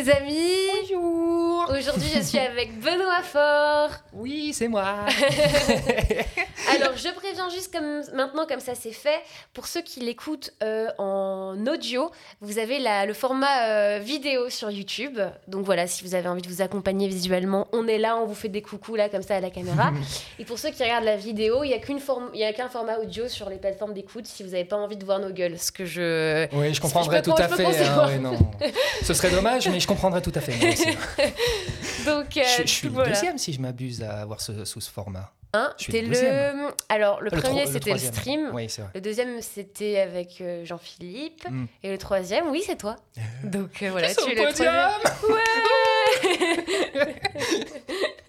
les amis Aujourd'hui je suis avec Benoît Fort. Oui, c'est moi Alors je préviens juste comme maintenant comme ça c'est fait, pour ceux qui l'écoutent euh, en audio, vous avez la- le format euh, vidéo sur YouTube. Donc voilà, si vous avez envie de vous accompagner visuellement, on est là, on vous fait des coucous là comme ça à la caméra. Et pour ceux qui regardent la vidéo, il n'y a qu'un format audio sur les plateformes d'écoute si vous n'avez pas envie de voir nos gueules, ce que je Oui, je comprendrais Je tout à fait. hein, ouais, non. Ce serait dommage, mais je comprendrais tout à fait. moi aussi. donc euh, je, je suis le deuxième, si je m'abuse, à avoir ce, sous ce format. Hein, t'es le alors le Le premier le c'était le stream. Oui, c'est vrai. Le deuxième, c'était avec euh, Jean-Philippe. Mm. Et le troisième, oui, c'est toi. Donc euh, voilà, tu es le podium troisième.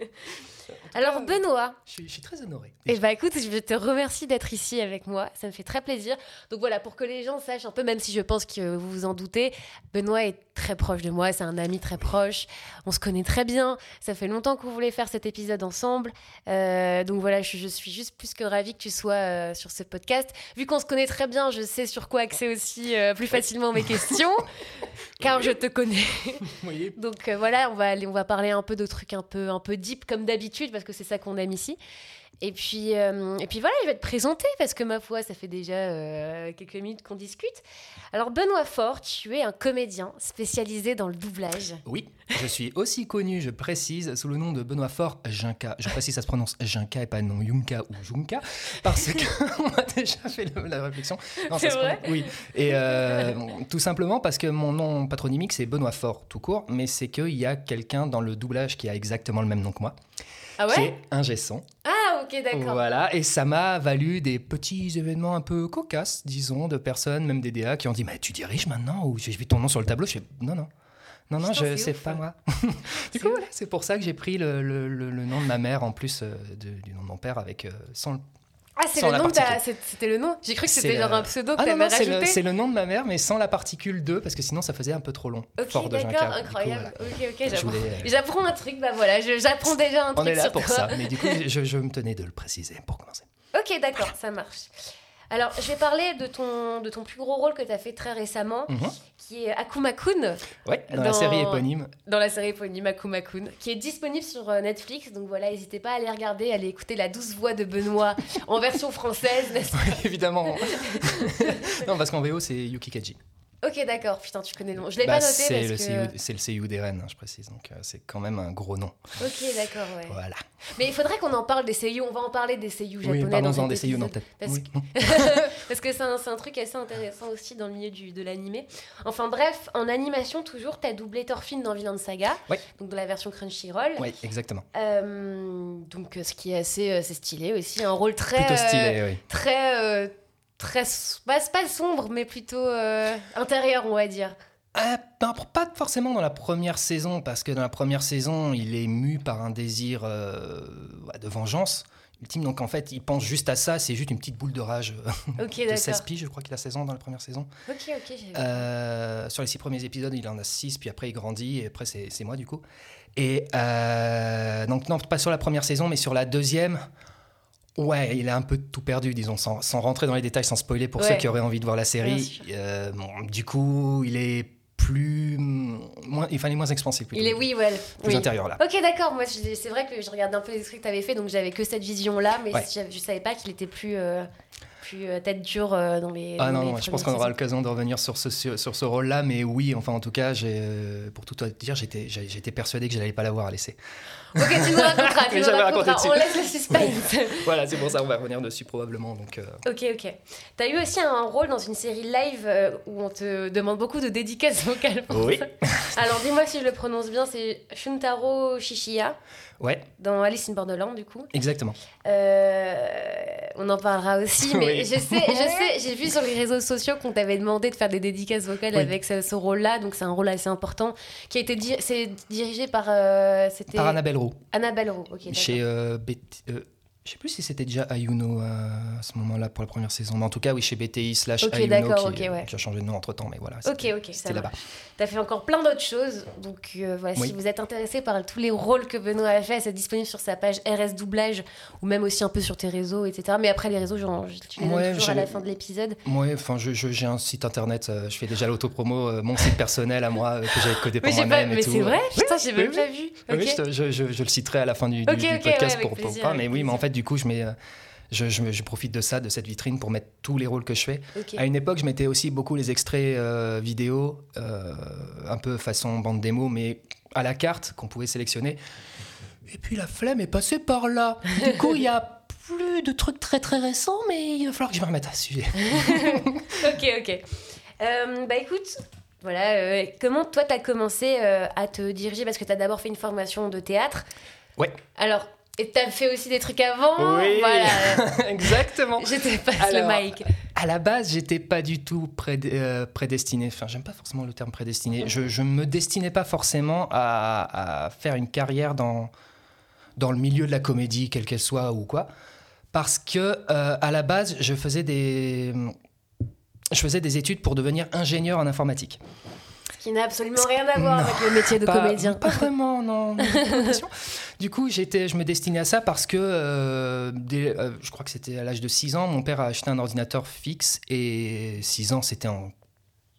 Alors, Benoît, je, suis, je suis très honoré. eh ben, écoute, je te remercie d'être ici avec moi. Ça me fait très plaisir. Donc voilà, pour que les gens sachent un peu, même si je pense que vous vous en doutez, Benoît est très proche de moi. C'est un ami très proche. On se connaît très bien. Ça fait longtemps qu'on voulait faire cet épisode ensemble. Euh, donc voilà, je, je suis juste plus que ravie que tu sois euh, sur ce podcast. Vu qu'on se connaît très bien, je sais sur quoi axer aussi euh, plus facilement mes questions, car je te connais. Donc voilà, on va aller, on va parler un peu de trucs un peu, un peu deep comme d'habitude parce que c'est ça qu'on aime ici. Et puis, euh, et puis voilà, je vais te présenter parce que ma foi, ça fait déjà euh, quelques minutes qu'on discute. Alors Benoît Fort, tu es un comédien spécialisé dans le doublage. Oui, je suis aussi connu, je précise, sous le nom de Benoît Fort Jinka. Je précise, ça se prononce Jinka et pas non Yunka ou Junka, parce qu'on a déjà fait le- la réflexion. Non, C'est ça se vrai prononce- Oui, et euh, tout simplement parce que mon nom patronymique c'est Benoît Fort tout court, mais c'est qu'il y a quelqu'un dans le doublage qui a exactement le même nom que moi, Ah qui ouais est un Gesson. Ah ok, d'accord. Voilà, et ça m'a valu des petits événements un peu cocasses, disons, de personnes, même des DA, qui ont dit Mais tu diriges maintenant Ou j'ai vu ton nom sur le tableau Je fais Non, non. Non, non, Putain, je- c'est pas moi. Du coup, voilà, c'est pour ça que j'ai pris le, le- le- le nom de ma mère en plus euh, de- du nom de mon père avec euh, sans Ah, c'est le nom C'était le nom J'ai cru que c'était genre un pseudo que Ah t'avais non, c'est le, rajouté. c'est le nom de ma mère, mais sans la particule 2, parce que sinon ça faisait un peu trop long. Ok, d'accord, coup, incroyable. voilà. Ok, ok, Je j'apprends. voulais, euh, J'apprends un truc, bah voilà, j'apprends déjà un On truc est là sur pour toi. ça, mais du coup, je, je me tenais de le préciser pour commencer. Ok, d'accord, ça marche. Alors, je vais parler de ton, de ton plus gros rôle que tu as fait très récemment, Mhm. qui est Akuma-kun, Ouais, dans, la série éponyme. dans la série éponyme Akuma-kun, qui est disponible sur euh, Netflix. Donc voilà, n'hésitez pas à aller regarder, à aller écouter la douce voix de Benoît en version française, n'est-ce pas? Évidemment. non, parce qu'en VO, c'est Yuki Kaji. Ok, d'accord, putain, tu connais le nom. Je l'ai Bah, pas noté c'est parce le que... CIU c'est le CIU des Rennes, hein, je précise. Donc, euh, c'est quand même un gros nom. Ok, d'accord, ouais. Voilà. Mais il faudrait qu'on en parle des seiyuu. On va en parler des seiyuu japonais Oui, parlons-en des CIU épisode. tête. Parce Oui. Parce que c'est un, un truc assez intéressant aussi dans le milieu du, de l'animé. Enfin bref, en animation toujours, t'as doublé Thorfinn dans Vinland Saga, Ouais. donc dans la version Crunchyroll. Oui, exactement. Euh, donc euh, ce qui est assez, euh, stylé aussi, un rôle très, Plutôt euh, stylé, oui. très, euh, très, bah, pas sombre, mais plutôt euh, intérieur, on va dire. Euh, ben, pas forcément dans la première saison, parce que dans la première saison, il est mu par un désir euh, de vengeance ultime. Donc en fait, il pense juste à ça, c'est juste une petite boule de rage euh, Ok, de d'accord. 16 piges, je crois qu'il a 16 ans dans la première saison. Ok, ok. j'ai- Euh, sur les six premiers épisodes, il en a six, puis après il grandit, et après c'est c'est moi du coup. Et euh, donc, non, pas sur la première saison, mais sur la deuxième, ouais, il a un peu tout perdu, disons, sans, sans rentrer dans les détails, sans spoiler pour Ouais. ceux qui auraient envie de voir la série. Euh, bon, du coup, il est plus. Moins, enfin, il est moins expansif. plutôt. Il est, oui, ouais. Plus oui. intérieur là. Ok, d'accord. Moi, c'est vrai que je regardais un peu les trucs que tu avais fait, donc j'avais que cette vision-là, mais Ouais. je, savais pas qu'il était plus, euh, plus euh, tête dure euh, dans les. Ah dans non, les non, je pense qu'on aura l'occasion de revenir sur ce, sur, sur ce rôle-là, mais oui, enfin en tout cas, j'ai, pour tout te dire, j'étais, j'étais persuadé que je n'allais pas l'avoir à laisser. Ok, tu nous raconteras, tu nous raconteras. On laisse le suspense. voilà, c'est pour ça, on va revenir dessus probablement. Donc, euh, ok, ok. T'as eu aussi un rôle dans une série live euh, où on te demande beaucoup de dédicaces vocales. pour Oui. ça. Alors, dis-moi si je le prononce bien, c'est Shuntaro Shishiya ouais, dans Alice in Borderland, du coup. exactement. Euh, on en parlera aussi, mais Oui. je sais, je sais, j'ai vu sur les réseaux sociaux qu'on t'avait demandé de faire des dédicaces vocales Oui. avec ce, ce rôle-là, donc c'est un rôle assez important qui a été di- c'est dirigé par euh, c'était Par Annabelle Roux, Annabelle Roux. Ok, chez euh, Betty- euh, je sais plus si c'était déjà Ayuno. euh, à ce moment-là pour la première saison. Mais en tout cas, oui, chez BTI slash Ok, Ayuno, qui, ok, ouais. qui a changé de nom entre temps, mais voilà. Ok, ok, ça là-bas. T'as fait encore plein d'autres choses. Donc euh, voilà, Oui. si vous êtes intéressé par tous les rôles que Benoît a fait, c'est disponible sur sa page RS Doublage ou même aussi un peu sur tes réseaux, etc. Mais après, les réseaux, genre, tu les Ouais, toujours à j'ai- la fin de l'épisode. Ouais, enfin, je- je- j'ai un site internet, euh, je fais déjà l'autopromo, mon site personnel à moi, que j'ai codé Mais, pour j'ai moi-même mais tout. c'est vrai? Putain, j'ai oui, même oui. pas vu. Oui, Ok. je, le citerai à la fin du, podcast pour, pas. Mais oui, mais en fait, du coup, je mets, euh, je, je- je profite de ça, de cette vitrine pour mettre tous les rôles que je fais. À une époque, je mettais aussi beaucoup les extraits euh, vidéo, euh, un peu façon bande démo, mais à la carte qu'on pouvait sélectionner. Et puis la flemme est passée par là. Du coup, il y a plus de trucs très très récents, mais il va falloir que je me remette à ce sujet. ok, ok. Euh, bah écoute, voilà, comment toi t'as commencé à te diriger? Parce que t'as d'abord fait une formation de théâtre. Ouais. Alors, et t'as fait aussi des trucs avant Oui. Voilà. Exactement. Passe Alors, le mic. À la base, j'étais pas du tout préd- euh, prédestiné. Enfin, j'aime pas forcément le terme prédestiné. Je, je me destinais pas forcément à, à faire une carrière dans, dans le milieu de la comédie, quelle qu'elle soit ou quoi. Parce que euh, à la base, je faisais des je faisais des études pour devenir ingénieur en informatique. Qui n'a absolument rien à voir Non, avec le métier de Pas- comédien. Pas vraiment, non. du coup, j'étais, je me destinais à ça parce que, euh, dès- euh, je crois que c'était à l'âge de 6 ans, mon père a acheté un ordinateur fixe et 6 ans, c'était en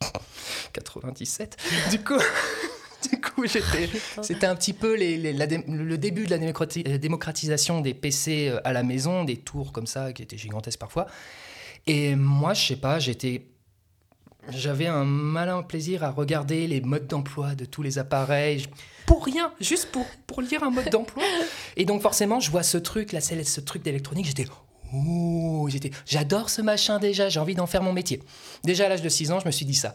97. Du coup, du coup c'était un petit peu les- les- la dé- le début de la démocrati- démocratisation des PC euh, à la maison, des tours comme ça qui étaient gigantesques parfois. Et moi, je sais pas, j'étais j'avais un malin plaisir à regarder les modes d'emploi de tous les appareils, pour rien, juste pour, pour lire un mode d'emploi. Et donc forcément, je vois ce truc, là, c'est ce truc d'électronique, j'étais... Oh, j'adore ce machin déjà, j'ai envie d'en faire mon métier. Déjà à l'âge de 6 ans, je me suis dit ça.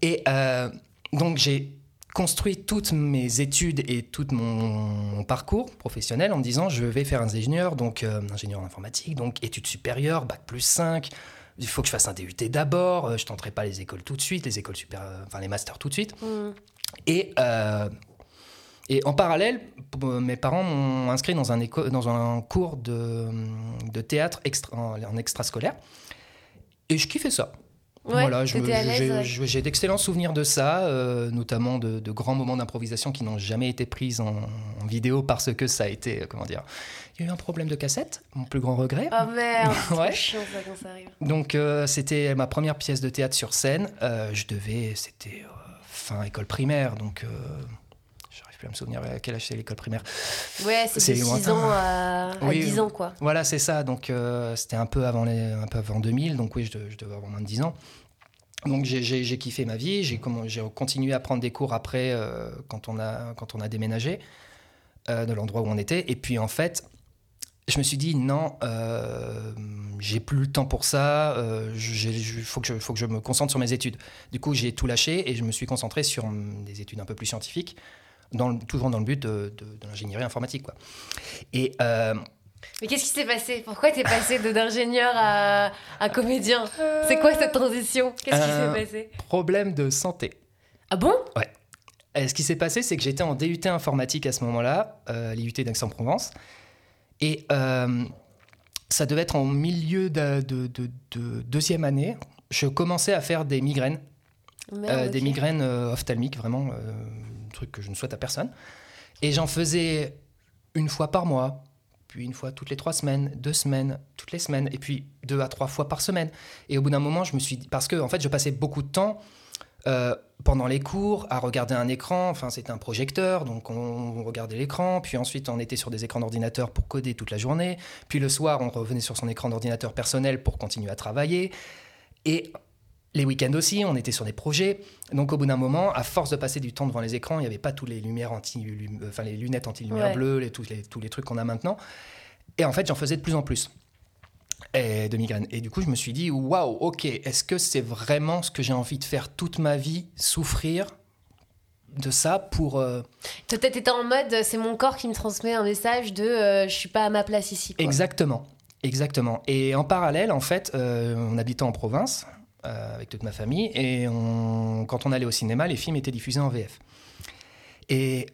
Et euh, donc j'ai construit toutes mes études et tout mon, mon parcours professionnel en me disant je vais faire un ingénieur, donc euh, ingénieur en informatique, donc études supérieures, bac plus 5, il faut que je fasse un DUT d'abord, euh, je tenterai pas les écoles tout de suite, les écoles super, euh, enfin les masters tout de suite. Hmm. Et, euh, et en parallèle, mes parents m'ont inscrit dans un, éco- dans un cours de, de théâtre extra, en, en extrascolaire. Et je kiffais ça. Ouais, voilà, j'ai ouais. d'excellents souvenirs de ça, euh, notamment de, de grands moments d'improvisation qui n'ont jamais été pris en, en vidéo parce que ça a été, comment dire, il y a eu un problème de cassette, mon plus grand regret. Oh merde, Ouais. chiant ça quand ça arrive. Donc euh, c'était ma première pièce de théâtre sur scène. Euh, je devais, c'était euh, fin école primaire, donc j'arrive plus à me souvenir à quel âge c'est l'école primaire. Ouais, c'est C'est de 6 lointain. ans à, à Oui, 10 ans quoi. Voilà, c'est ça. Donc c'était un peu avant les, un peu avant 2000, donc oui, je, de- je devais avoir moins de 10 ans. Donc j'ai- kiffé ma vie, j'ai continué à prendre des cours après quand, on a, quand on a déménagé de l'endroit où on était. Et puis en fait, je me suis dit non, euh, j'ai plus le temps pour ça, il faut, que je- faut que je me concentre sur mes études. Du coup, j'ai tout lâché et je me suis concentré sur hum, des études un peu plus scientifiques, dans toujours dans le but de, de- de l'ingénierie informatique. Quoi. Et euh, Mais qu'est-ce qui s'est passé? Pourquoi t'es passé d'ingénieur à, à comédien? C'est quoi cette transition? Qu'est-ce qui Euh, s'est passé? problème de santé. Ah bon? Euh, ce qui s'est passé, c'est que j'étais en DUT informatique à ce moment-là, euh, à l'IUT d'Aix-en-Provence. Et euh, ça devait être en milieu de, de- de- de deuxième année. Je commençais à faire des migraines, Merde, euh, des migraines euh, ophtalmiques, vraiment, un truc que je ne souhaite à personne. Et j'en faisais une fois par mois, puis une fois toutes les trois semaines, deux semaines, toutes les semaines, et puis deux à trois fois par semaine. Et au bout d'un moment, je me suis dit, parce que en fait, je passais beaucoup de temps euh, pendant les cours à regarder un écran. Enfin, c'était un projecteur, donc on, regardait l'écran. Puis ensuite, on était sur des écrans d'ordinateur pour coder toute la journée. Puis le soir, on revenait sur son écran d'ordinateur personnel pour continuer à travailler. Et les week-ends aussi, on était sur des projets. Donc au bout d'un moment, à force de passer du temps devant les écrans, il n'y avait pas tous les lumières anti, lum- enfin les lunettes anti-lumière Ouais. bleue, les, tous, les, tous les trucs qu'on a maintenant. Et en fait, j'en faisais de plus en plus et de migraines. Et du coup, je me suis dit, waouh, ok, est-ce que c'est vraiment ce que j'ai envie de faire toute ma vie, souffrir de ça pour... euh, Toi, t'étais en mode, c'est mon corps qui me transmet un message de euh, je suis pas à ma place ici. Quoi. Exactement, exactement. Et en parallèle, en fait, euh, on habitait en province euh, avec toute ma famille et on- quand on allait au cinéma, les films étaient diffusés en VF. Et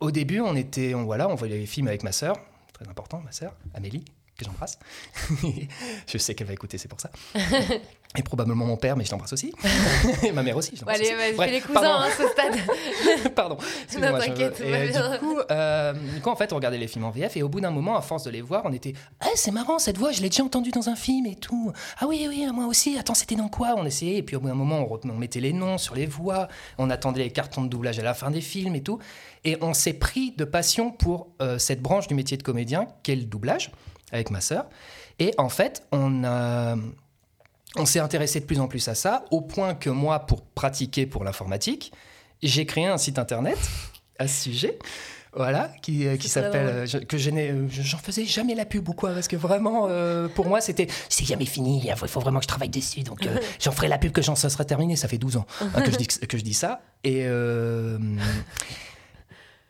au début, on était, on, voilà, on voyait les films avec ma sœur, très important, ma sœur, Amélie. Que j'embrasse. je sais qu'elle va écouter, c'est pour ça. Et probablement mon père, mais je l'embrasse aussi. et ma mère aussi. Je allez, vas-y, les cousins hein, ce stade. pardon. Non, t'inquiète. Et, du, coup, euh, du coup, en fait, on regardait les films en VF et au bout d'un moment, à force de les voir, on était Ah, c'est marrant cette voix, je l'ai déjà entendue dans un film et tout. Ah oui, oui, moi aussi. Attends, c'était dans quoi? On essayait. Et puis au bout d'un moment, on, mettait les noms sur les voix. On attendait les cartons de doublage à la fin des films et tout. Et on s'est pris de passion pour euh, cette branche du métier de comédien, qu'est le doublage, avec ma sœur. Et en fait, on a on s'est intéressé de plus en plus à ça, au point que moi, pour pratiquer pour l'informatique, j'ai créé un site internet à ce sujet. Voilà, qui, euh, qui s'appelle. Euh, que je euh, j'en faisais jamais la pub ou quoi, parce que vraiment, pour moi, c'était. C'est jamais fini, il faut, vraiment que je travaille dessus, donc j'en ferai la pub que j'en ça sera terminé, ça fait 12 ans hein, que, je dis, que je dis ça. Et.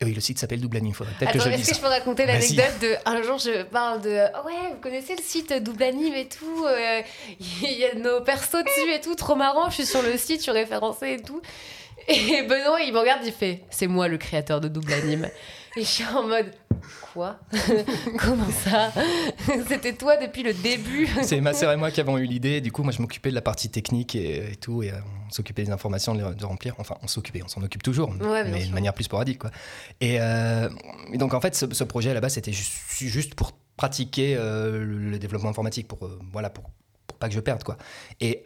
Oui, le site s'appelle Double Anime. Faudrait peut-être que je Est-ce que je peux raconter l'anecdote de un jour je parle de oh ouais vous connaissez le site Double Anime et tout euh, il y a nos persos dessus et tout trop marrant je suis sur le site je suis référencée et tout. Et Benoît il me regarde il fait c'est moi le créateur de Double Anime et je suis en mode Quoi? Comment ça? C'était toi depuis le début? C'est ma sœur et moi qui avons eu l'idée. Du coup, moi, je m'occupais de la partie technique et, tout. Et euh, on s'occupait des informations de, remplir. Enfin, on s'occupait, on s'en occupe toujours, mais de manière plus sporadique. Quoi. Et, euh, donc, en fait, ce, projet là-bas, c'était juste, pour pratiquer euh, le, développement informatique, pour, voilà, pour, pour, pas que je perde. Quoi. Et.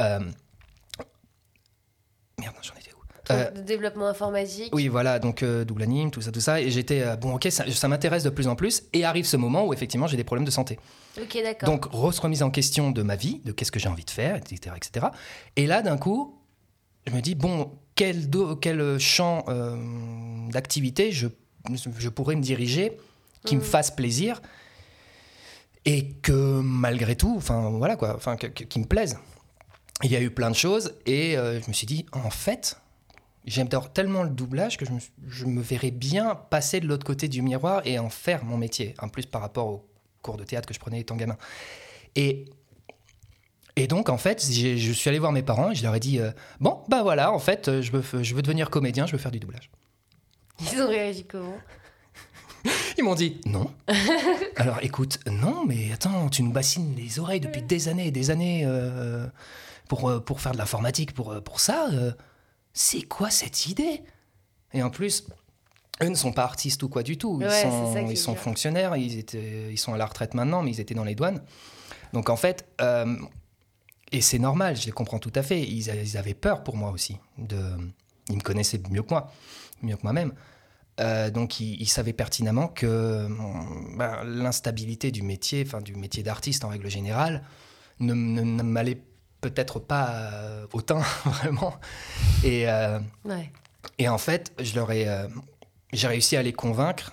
Merde, j'en étais euh, de développement informatique. Oui, voilà, donc euh, double anime, tout ça, tout ça. Et j'étais, euh, bon, ok, ça, m'intéresse de plus en plus. Et arrive ce moment où effectivement j'ai des problèmes de santé. Ok, d'accord. Donc, remise en question de ma vie, de qu'est-ce que j'ai envie de faire, etc. etc. Et là, d'un coup, je me dis, bon, quel, quel champ d'activité je, je pourrais me diriger qui me mm. fasse plaisir et que malgré tout, enfin voilà quoi, enfin qui me plaise. Il y a eu plein de choses et je me suis dit, en fait, J'aime tellement le doublage que je me, verrais bien passer de l'autre côté du miroir et en faire mon métier, en plus par rapport aux cours de théâtre que je prenais étant gamin. Et, et donc, en fait, je suis allé voir mes parents et je leur ai dit euh, Bon, bah voilà, en fait, euh, je veux, je veux devenir comédien, je veux faire du doublage. Ils ont réagi comment? Ils m'ont dit non. Alors écoute, non, mais attends, tu nous bassines les oreilles depuis des années et des années euh, pour, pour faire de l'informatique, pour, pour ça c'est quoi cette idée? Et en plus, eux ne sont pas artistes ou quoi du tout. Ils sont, ils sont fonctionnaires, ils, étaient, ils sont à la retraite maintenant, mais ils étaient dans les douanes. Donc en fait, euh, et c'est normal, je les comprends tout à fait, ils, avaient peur pour moi aussi. De, ils me connaissaient mieux que moi, mieux que moi-même. Euh, donc ils, savaient pertinemment que ben, l'instabilité du métier, enfin du métier d'artiste en règle générale, ne, ne, ne m'allait peut-être pas euh, autant, vraiment. Et, euh, et en fait, je leur ai, euh, j'ai réussi à les convaincre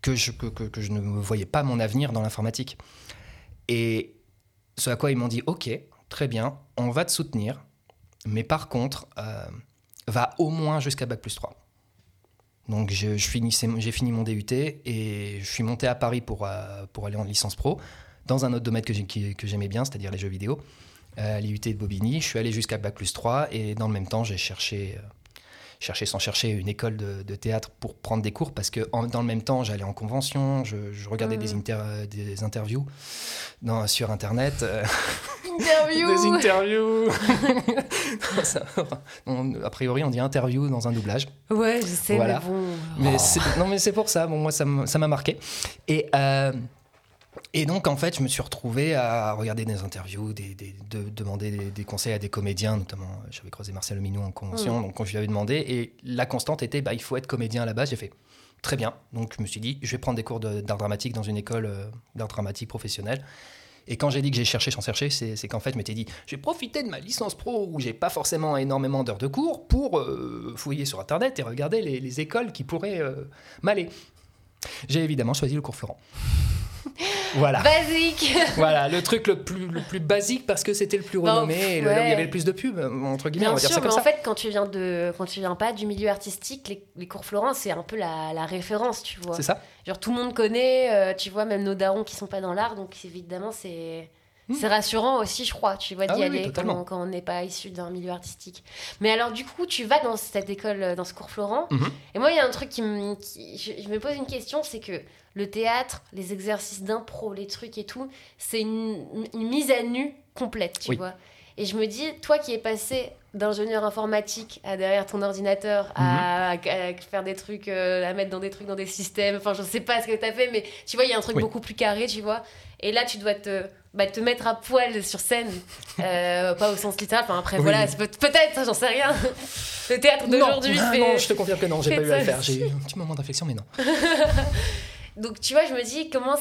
que je, que, que, je ne voyais pas mon avenir dans l'informatique. Et ce à quoi ils m'ont dit Ok, très bien, on va te soutenir, mais par contre, va au moins jusqu'à Bac plus 3. Donc j'ai fini mon DUT et je suis monté à Paris pour, pour aller en licence pro dans un autre domaine que j'aimais bien, c'est-à-dire les jeux vidéo à l'IUT de Bobigny. Je suis allé jusqu'à Bac plus 3 et dans le même temps, j'ai cherché, euh, cherché sans chercher une école de, théâtre pour prendre des cours parce que dans le même temps, j'allais en convention, je, regardais des, mmh. euh, des, interviews dans, sur Internet. Euh, des interviews A priori, on dit interview dans un doublage. Ouais, je sais, mais bon. Mais non, mais c'est pour ça. Bon, moi, ça m'a marqué. Et. Et donc, en fait, je me suis retrouvé à regarder des interviews, des, de, demander des, conseils à des comédiens, notamment, euh, j'avais croisé Marcel Minou en convention, mm. donc quand je lui avais demandé, et la constante était, bah, il faut être comédien à la base, j'ai fait, très bien. Donc, je me suis dit, je vais prendre des cours d'art dramatique dans une école euh, d'art dramatique professionnelle. Et quand j'ai dit que j'ai cherché sans chercher, c'est qu'en fait, je m'étais dit, j'ai profité de ma licence pro où j'ai pas forcément énormément d'heures de cours pour euh, fouiller sur Internet et regarder les, écoles qui pourraient m'aller. J'ai évidemment choisi le cours Florent. Voilà. Basique. voilà, le truc le plus, le plus basique parce que c'était le plus renommé et là où il y avait le plus de pubs, entre guillemets, on va dire ça comme mais en fait, quand tu viens de, quand tu viens pas du milieu artistique, les, cours Florent, c'est un peu la, la, référence, tu vois. C'est ça. Genre tout le monde connaît, euh, tu vois, même nos darons qui sont pas dans l'art, donc évidemment c'est. Hmm. C'est rassurant aussi, je crois, tu vois, Ah d'y aller quand, quand on n'est pas issu d'un milieu artistique. Mais alors, du coup, tu vas dans cette école, dans ce cours Florent. Mhm. Et moi, il y a un truc qui me. qui- je, je me pose une question c'est que le théâtre, les exercices d'impro, les trucs et tout, c'est une, une mise à nu complète, tu Oui. vois. Et je me dis, toi qui es passé d'ingénieur informatique à derrière ton ordinateur, à, à- à faire des trucs, euh, à mettre dans des trucs, dans des systèmes, enfin, je sais pas ce que tu as fait, mais tu vois, il y a un truc Oui. beaucoup plus carré, tu vois. Et là, tu dois te, bah, te mettre à poil sur scène, euh, pas au sens littéral, enfin, après, Oui. voilà, peut-être, j'en sais rien. Le théâtre d'aujourd'hui, non, non, je te confirme que non, j'ai pas eu à le faire. J'ai eu un petit moment d'inflexion, mais non. Donc tu vois, je me dis comment,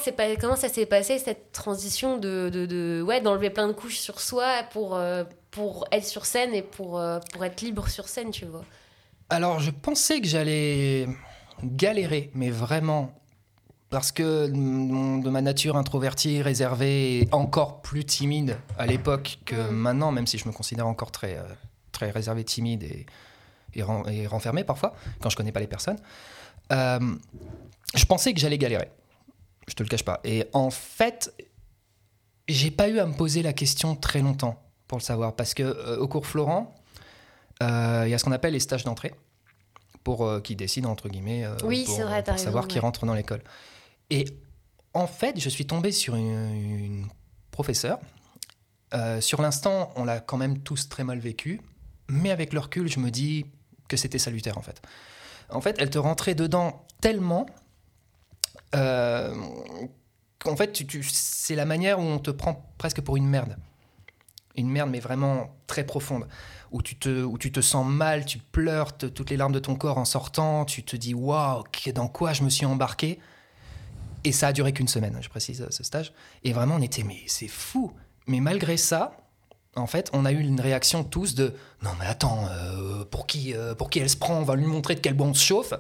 ça s'est passé cette transition de, ouais, d'enlever plein de couches sur soi pour, euh, pour être sur scène et pour, euh, pour être libre sur scène, tu vois. Alors, je pensais que j'allais galérer, mais vraiment. Parce que de ma nature introvertie, réservée et encore plus timide à l'époque que maintenant, même si je me considère encore très, euh, très réservé, timide et, et, ren- renfermé parfois, quand je connais pas les personnes, je pensais que j'allais galérer. Je te le cache pas. Et en fait, j'ai pas eu à me poser la question très longtemps pour le savoir. Parce que euh, au cours Florent, euh, il y a ce qu'on appelle les stages d'entrée pour euh, qui décident entre guillemets euh, Oui, pour, vrai, savoir raison, qui ouais. rentre dans l'école. Et en fait, je suis tombé sur une, une professeure. Sur l'instant, on l'a quand même tous très mal vécu, mais avec le recul, je me dis que c'était salutaire en fait. En fait, elle te rentrait dedans tellement euh, qu'en fait, tu, c'est la manière où on te prend presque pour une merde. Une merde, mais vraiment très profonde. Où tu te, où tu te sens mal, tu pleures te- toutes les larmes de ton corps en sortant, tu te dis waouh, dans quoi je me suis embarqué? Et ça a duré qu'une semaine, je précise ce stage. Et vraiment, on était, mais c'est fou. Mais malgré ça, en fait, on a eu une réaction tous de non, mais attends, euh, pour, qui, euh, pour qui elle se prend? On va lui montrer de quel bon on se chauffe.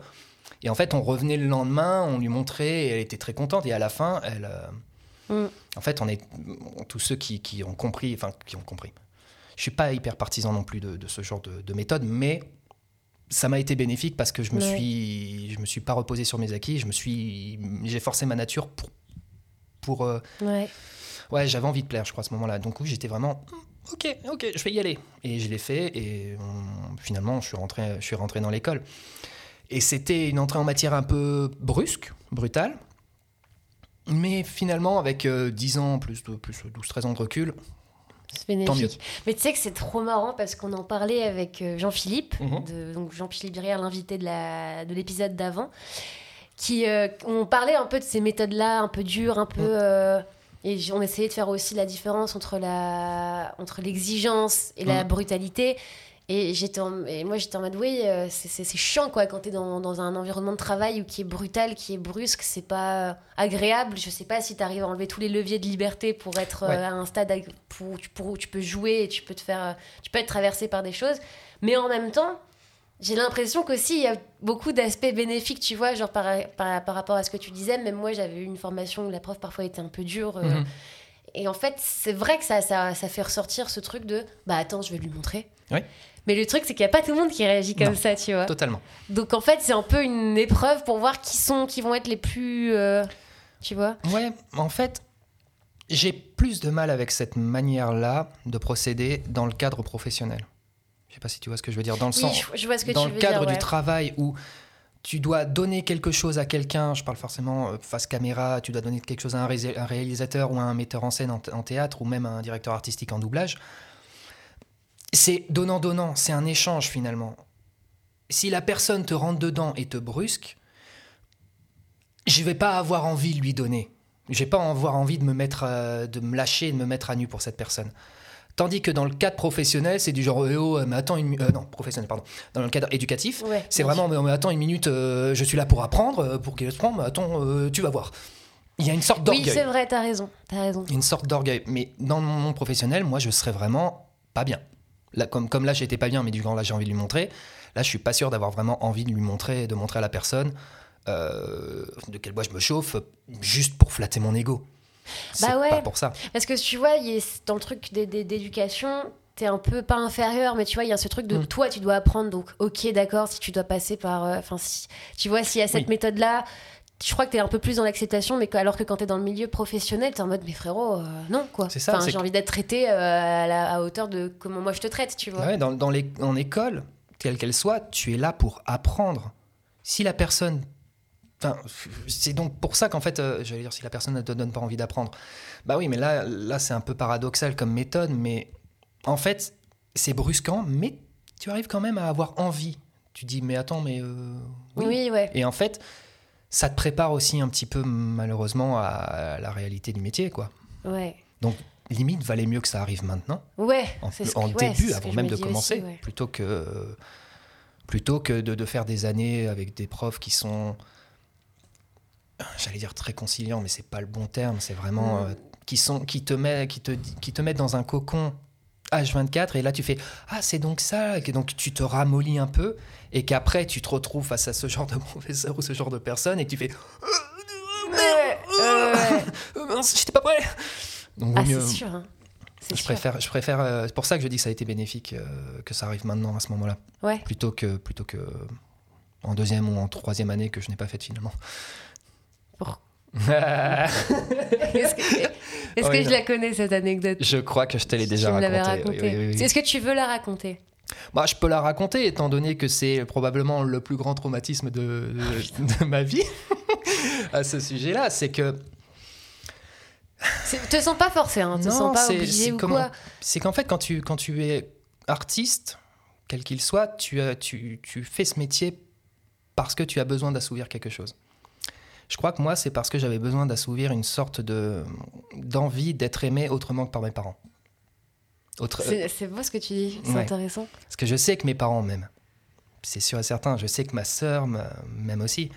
Et en fait, on revenait le lendemain, on lui montrait, et elle était très contente. Et à la fin, elle. euh, Mm. En fait, on est tous ceux qui, qui ont compris, enfin, qui ont compris. Je suis pas hyper partisan non plus de, de ce genre de, de méthode, mais ça m'a été bénéfique parce que je me Ouais. suis, je me suis pas reposé sur mes acquis. Je me suis, j'ai forcé ma nature pour, pour. euh, Ouais. ouais, j'avais envie de plaire, je crois, à ce moment-là. Donc oui, j'étais vraiment. "Hmm, Ok, ok, je vais y aller. Et je l'ai fait et on- finalement, je suis rentré, je suis rentré dans l'école. Et c'était une entrée en matière un peu brusque, brutale. Mais finalement, avec euh, 10 ans, plus plus 12-13 ans de recul, Tant mieux. Mais tu sais que c'est trop marrant parce qu'on en parlait avec euh, Jean-Philippe, Mhm. donc Jean-Philippe Brière, l'invité de l'épisode d'avant, qui euh, on parlait un peu de ces méthodes-là, un peu dures, un peu. Mhm. euh, et on essayait de faire aussi la différence entre la entre l'exigence et la Mhm. brutalité. Et, j'étais moi, j'étais en mode, oui, euh, c'est- chiant, quoi, quand t'es dans, dans un environnement de travail où qui est brutal, qui est brusque, c'est pas euh, agréable. Je sais pas si t'arrives à enlever tous les leviers de liberté pour être euh, à un stade pour, tu- pour- où tu peux jouer et tu peux, te faire, tu peux être traversé par des choses. Mais en même temps, j'ai l'impression qu'aussi, il y a beaucoup d'aspects bénéfiques, tu vois, genre par, par, par rapport à ce que tu disais. Même moi, j'avais eu une formation où la prof parfois était un peu dure. euh, Mhm. et en fait, c'est vrai que ça, ça, ça fait ressortir ce truc de bah attends, je vais lui montrer. Oui. Mais le truc, c'est qu'il n'y a pas tout le monde qui réagit comme Non. ça, tu vois. totalement. Donc en fait, c'est un peu une épreuve pour voir qui sont, qui vont être les plus. euh, tu vois Ouais, en fait, j'ai plus de mal avec cette manière-là de procéder dans le cadre professionnel. Je sais pas si tu vois ce que je veux dire. Dans le Oui, sens, je, je vois ce que dans tu le veux cadre dire. du travail où tu dois donner quelque chose à quelqu'un, je parle forcément euh, face caméra, tu dois donner quelque chose à un, ré- un réalisateur ou à un metteur en scène en, en théâtre ou même à un directeur artistique en doublage. C'est donnant-donnant, c'est un échange finalement. Si la personne te rentre dedans et te brusque, je vais pas avoir envie de lui donner. Je vais pas avoir envie de me mettre, euh, de me lâcher, de me mettre à nu pour cette personne. Tandis que dans le cadre professionnel, c'est du genre, eh oh, mais attends une euh, non, professionnel, pardon. Dans le cadre éducatif, Ouais, c'est vraiment, mais, attends une minute, euh, je suis là pour apprendre, euh, pour qu'il se prend, mais attends, euh, tu vas voir. Il y a une sorte Oui, d'orgueil. c'est vrai, t'as raison. T'as raison. une sorte d'orgueil. Mais dans mon monde professionnel, moi, je serais vraiment pas bien. Là, comme, comme là, j'étais pas bien, mais du coup, là, j'ai envie de lui montrer. Là, je suis pas sûr d'avoir vraiment envie de lui montrer, de montrer à la personne euh, de quel bois je me chauffe, juste pour flatter mon ego. Bah ouais. pas pour ça. Parce que tu vois, il dans le truc d'é- d'é- d'éducation, t'es un peu pas inférieur, mais tu vois, il y a ce truc de Mm. toi, tu dois apprendre. Donc, ok, d'accord, si tu dois passer par. euh, Enfin, si, tu vois, s'il y a cette Oui. méthode-là, je crois que tu es un peu plus dans l'acceptation, mais alors que quand tu es dans le milieu professionnel, tu es en mode, mais frérot, euh, non, quoi. C'est ça, Enfin, j'ai envie d'être traité euh, à, la, à hauteur de comment moi je te traite, tu vois. Ouais, dans, dans les, en école, quelle qu'elle soit, tu es là pour apprendre. Si la personne. Enfin, c'est donc pour ça qu'en fait, euh, j'allais dire, si la personne ne te donne pas envie d'apprendre. Bah oui, mais là, là c'est un peu paradoxal comme méthode, mais en fait, c'est brusquant, mais tu arrives quand même à avoir envie. Tu dis, mais attends, mais. oui. Oui, ouais. Et en fait, ça te prépare aussi un petit peu, malheureusement, à la réalité du métier, quoi. Ouais. Donc, limite, valait mieux que ça arrive maintenant Ouais, en, c'est ce en que- ouais, début, avant même me de commencer, aussi, ouais. plutôt que, plutôt que de, de faire des années avec des profs qui sont, j'allais dire très conciliants, mais c'est pas le bon terme, c'est vraiment euh, qui sont, qui te met, qui te, qui te mettent dans un cocon H24 et là tu fais ah c'est donc ça et donc tu te ramollis un peu et qu'après tu te retrouves face à ce genre de professeur ou ce genre de personne et que tu fais Ouais, ouais, ouais. Mince, j'étais pas prêt donc Ah, mieux- c'est sûr. hein. Je sûr. préfère, je préfère. euh, c'est pour ça que je dis que ça a été bénéfique euh, que ça arrive maintenant à ce moment-là, Ouais. plutôt que plutôt que en deuxième ou en troisième année que je n'ai pas faite finalement. Pour- je Est-ce que, est-ce Oui, que je la connais cette anecdote? Crois que je te l'ai déjà tu me raconté. oui, racontée. Est-ce que tu veux la raconter? Bah, je peux la raconter étant donné que c'est probablement le plus grand traumatisme de, de, de ma vie à ce sujet-là. C'est que C'est- Te sens pas forcé, hein, te Non, sens pas c'est- obligé c'est ou comment- quoi? C'est qu'en fait, quand tu, quand tu es artiste, quel qu'il soit, tu, as- tu, tu fais ce métier parce que tu as besoin d'assouvir quelque chose. Je crois que moi, c'est parce que j'avais besoin d'assouvir une sorte de d'envie d'être aimé autrement que par mes parents. Autre, C'est beau ce que tu dis, c'est Ouais. intéressant. parce que je sais que mes parents m'aiment. C'est sûr et certain. Je sais que ma sœur me- m'aime aussi.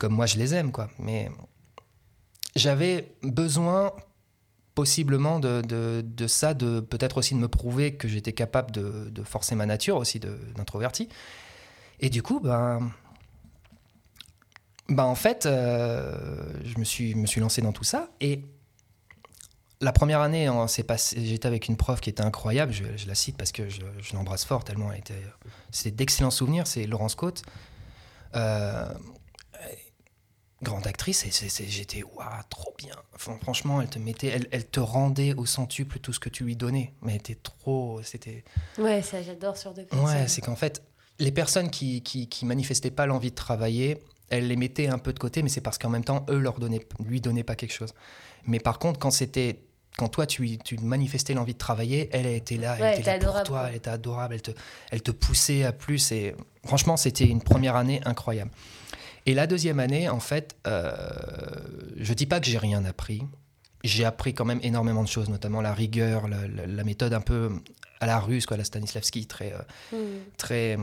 Comme moi, je les aime, quoi. Mais j'avais besoin, possiblement, de, de, de ça, de peut-être aussi de me prouver que j'étais capable de, de forcer ma nature aussi d'introverti. Et du coup, ben. Ben en fait, euh, je me suis, me suis lancé dans tout ça. Et la première année, passé- j'étais avec une prof qui était incroyable. Je, je la cite parce que je, je l'embrasse fort tellement elle était. C'était d'excellents souvenirs. C'est Laurence Côte, euh, grande actrice. Et j'étais waouh, trop bien. Enfin, franchement, elle te mettait, elle, elle te rendait au centuple tout ce que tu lui donnais. Mais elle était trop, c'était. Ouais, ça j'adore sur deux Ouais, c'est qu'en fait, les personnes qui, qui, qui manifestaient pas l'envie de travailler, elles les mettaient un peu de côté, mais c'est parce qu'en même temps, eux leur donnaient, lui donnaient pas quelque chose. Mais par contre, quand c'était quand toi tu, manifestais l'envie de travailler, elle, elle était là, elle Ouais, était elle là était pour adorable, toi, elle était adorable, elle te, elle te poussait à plus. Et franchement, c'était une première année incroyable. Et la deuxième année, en fait, euh, je dis pas que j'ai rien appris. J'ai appris quand même énormément de choses, notamment la rigueur, la, la- la méthode un peu à la russe, quoi, la Stanislavski, très, euh, Hmm. très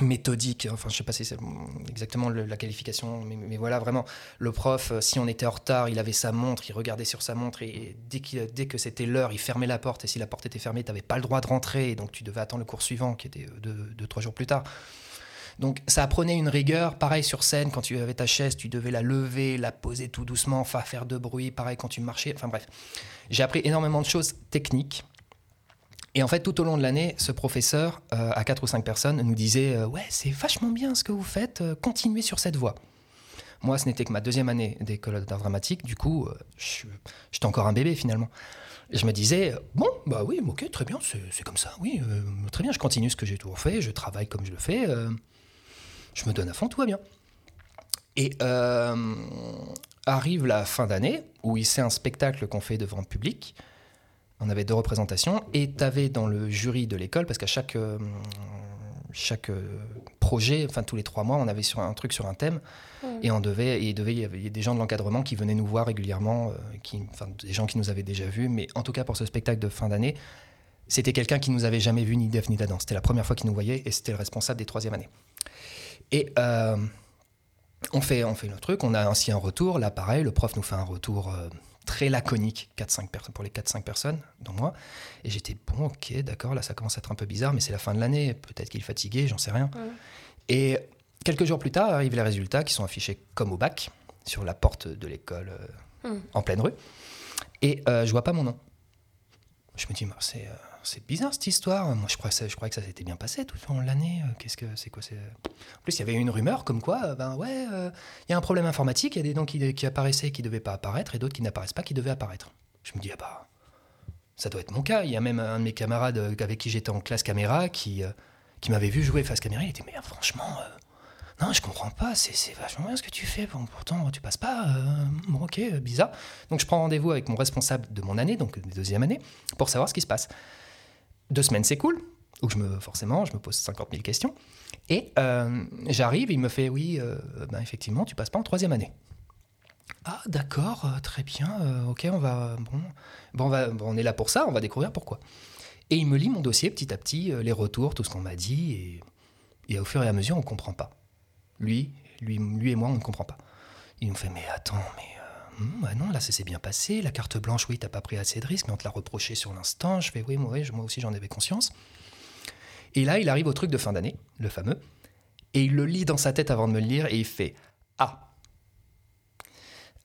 méthodique. Enfin, je sais pas si c'est exactement la qualification, mais, voilà, vraiment, le prof, euh, si on était en retard, il avait sa montre, il regardait sur sa montre et dès, dès que c'était l'heure, il fermait la porte. Et si la porte était fermée, tu n'avais pas le droit de rentrer. Et donc, tu devais attendre le cours suivant, qui était euh, deux, deux, trois jours plus tard. Donc, ça apprenait une rigueur. Pareil sur scène, quand tu avais ta chaise, tu devais la lever, la poser tout doucement, faire de bruit. Pareil quand tu marchais. Enfin, bref. J'ai appris énormément de choses techniques. Et en fait, tout au long de l'année, ce professeur, euh, à quatre ou cinq personnes, nous disait euh, Ouais, c'est vachement bien ce que vous faites, euh, continuez sur cette voie. Moi, ce n'était que ma deuxième année d'école d'art dramatique, du coup, je j'étais encore un bébé finalement. Et je me disais Bon, bah oui, ok, très bien, c'est comme ça, oui, très bien, je continue ce que j'ai toujours fait, je travaille comme je le fais, je me donne à fond, tout va bien. Et arrive la fin d'année, où c'est un spectacle qu'on fait devant le public. On avait deux représentations et tu avais dans le jury de l'école, parce qu'à chaque, euh, chaque euh, projet, enfin tous les trois mois, on avait sur un truc sur un thème et on devait, et il, devait, il y avait des gens de l'encadrement qui venaient nous voir régulièrement, euh, qui, enfin des gens qui nous avaient déjà vus, mais en tout cas pour ce spectacle de fin d'année, c'était quelqu'un qui nous avait jamais vu ni d'Ef ni d'Adam. C'était la première fois qu'il nous voyait et c'était le responsable des troisième années. Et euh, on, fait, on fait le truc, on a ainsi un retour. Là, pareil, le prof nous fait un retour euh, très laconique 4-5 personnes, pour les 4-5 personnes, dont moi. Et j'étais, bon, ok, d'accord, là, ça commence à être un peu bizarre, mais c'est la fin de l'année, peut-être qu'il est fatigué, j'en sais rien. Ouais. Et quelques jours plus tard, arrivent les résultats qui sont affichés comme au bac, sur la porte de l'école euh, Hmm. en pleine rue. Et euh, je vois pas mon nom. Je me dis, c'est euh, c'est bizarre cette histoire. Moi, je crois je crois que ça s'était bien passé tout au long de l'année. Euh, Qu'est-ce que c'est quoi c'est En plus, il y avait une rumeur comme quoi, euh, ben ouais, euh, il y a un problème informatique. Il y a des noms qui, apparaissaient et qui devaient pas apparaître, et d'autres qui n'apparaissent pas, qui devaient apparaître. Je me dis, ah bah, ça doit être mon cas. Il y a même un de mes camarades euh, avec qui j'étais en classe caméra qui, euh, qui m'avait vu jouer face caméra. Il était, mais euh, franchement, euh, non, je comprends pas. C'est vachement bien ce que tu fais. Bon, pourtant, tu passes pas. euh, bon, ok, euh, bizarre. Donc, je prends rendez-vous avec mon responsable de mon année, donc de deuxième année, pour savoir ce qui se passe. Deux semaines, cool. Où je me, forcément, je me pose 50 000 questions. Et euh, j'arrive, il me fait, oui, euh, ben, effectivement, tu passes pas en troisième année. Ah, d'accord, euh, très bien. ok, on va. Bon, bon, on va, on est là pour ça, on va découvrir pourquoi. Et il me lit mon dossier petit à petit, les retours, tout ce qu'on m'a dit, et, au fur et à mesure, on ne comprend pas. Lui, lui, lui et moi, on ne comprend pas. Il nous fait, mais attends, mais bah non, là, ça s'est bien passé. La carte blanche, oui, t'as pas pris assez de risques, mais on te l'a reproché sur l'instant. Je fais, oui, moi, aussi, j'en avais conscience. Et là, il arrive au truc de fin d'année, le fameux, et il le lit dans sa tête avant de me le lire, et il fait, ah.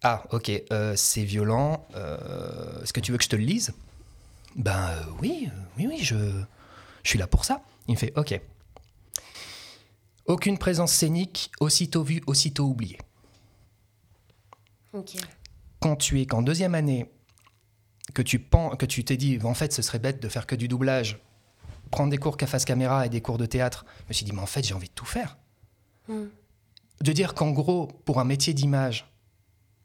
Ah, ok, euh, c'est violent. euh, Est-ce que tu veux que je te le lise? Ben euh, oui, oui, oui, je, je suis là pour ça. Il me fait, ok. Aucune présence scénique, aussitôt vue, aussitôt oubliée. Ok. Quand tu es qu'en deuxième année, que tu penses, que tu t'es dit, en fait, ce serait bête de faire que du doublage, prendre des cours qu'à face caméra et des cours de théâtre, je me suis dit, mais en fait, j'ai envie de tout faire. Hmm. De dire qu'en gros, pour un métier d'image,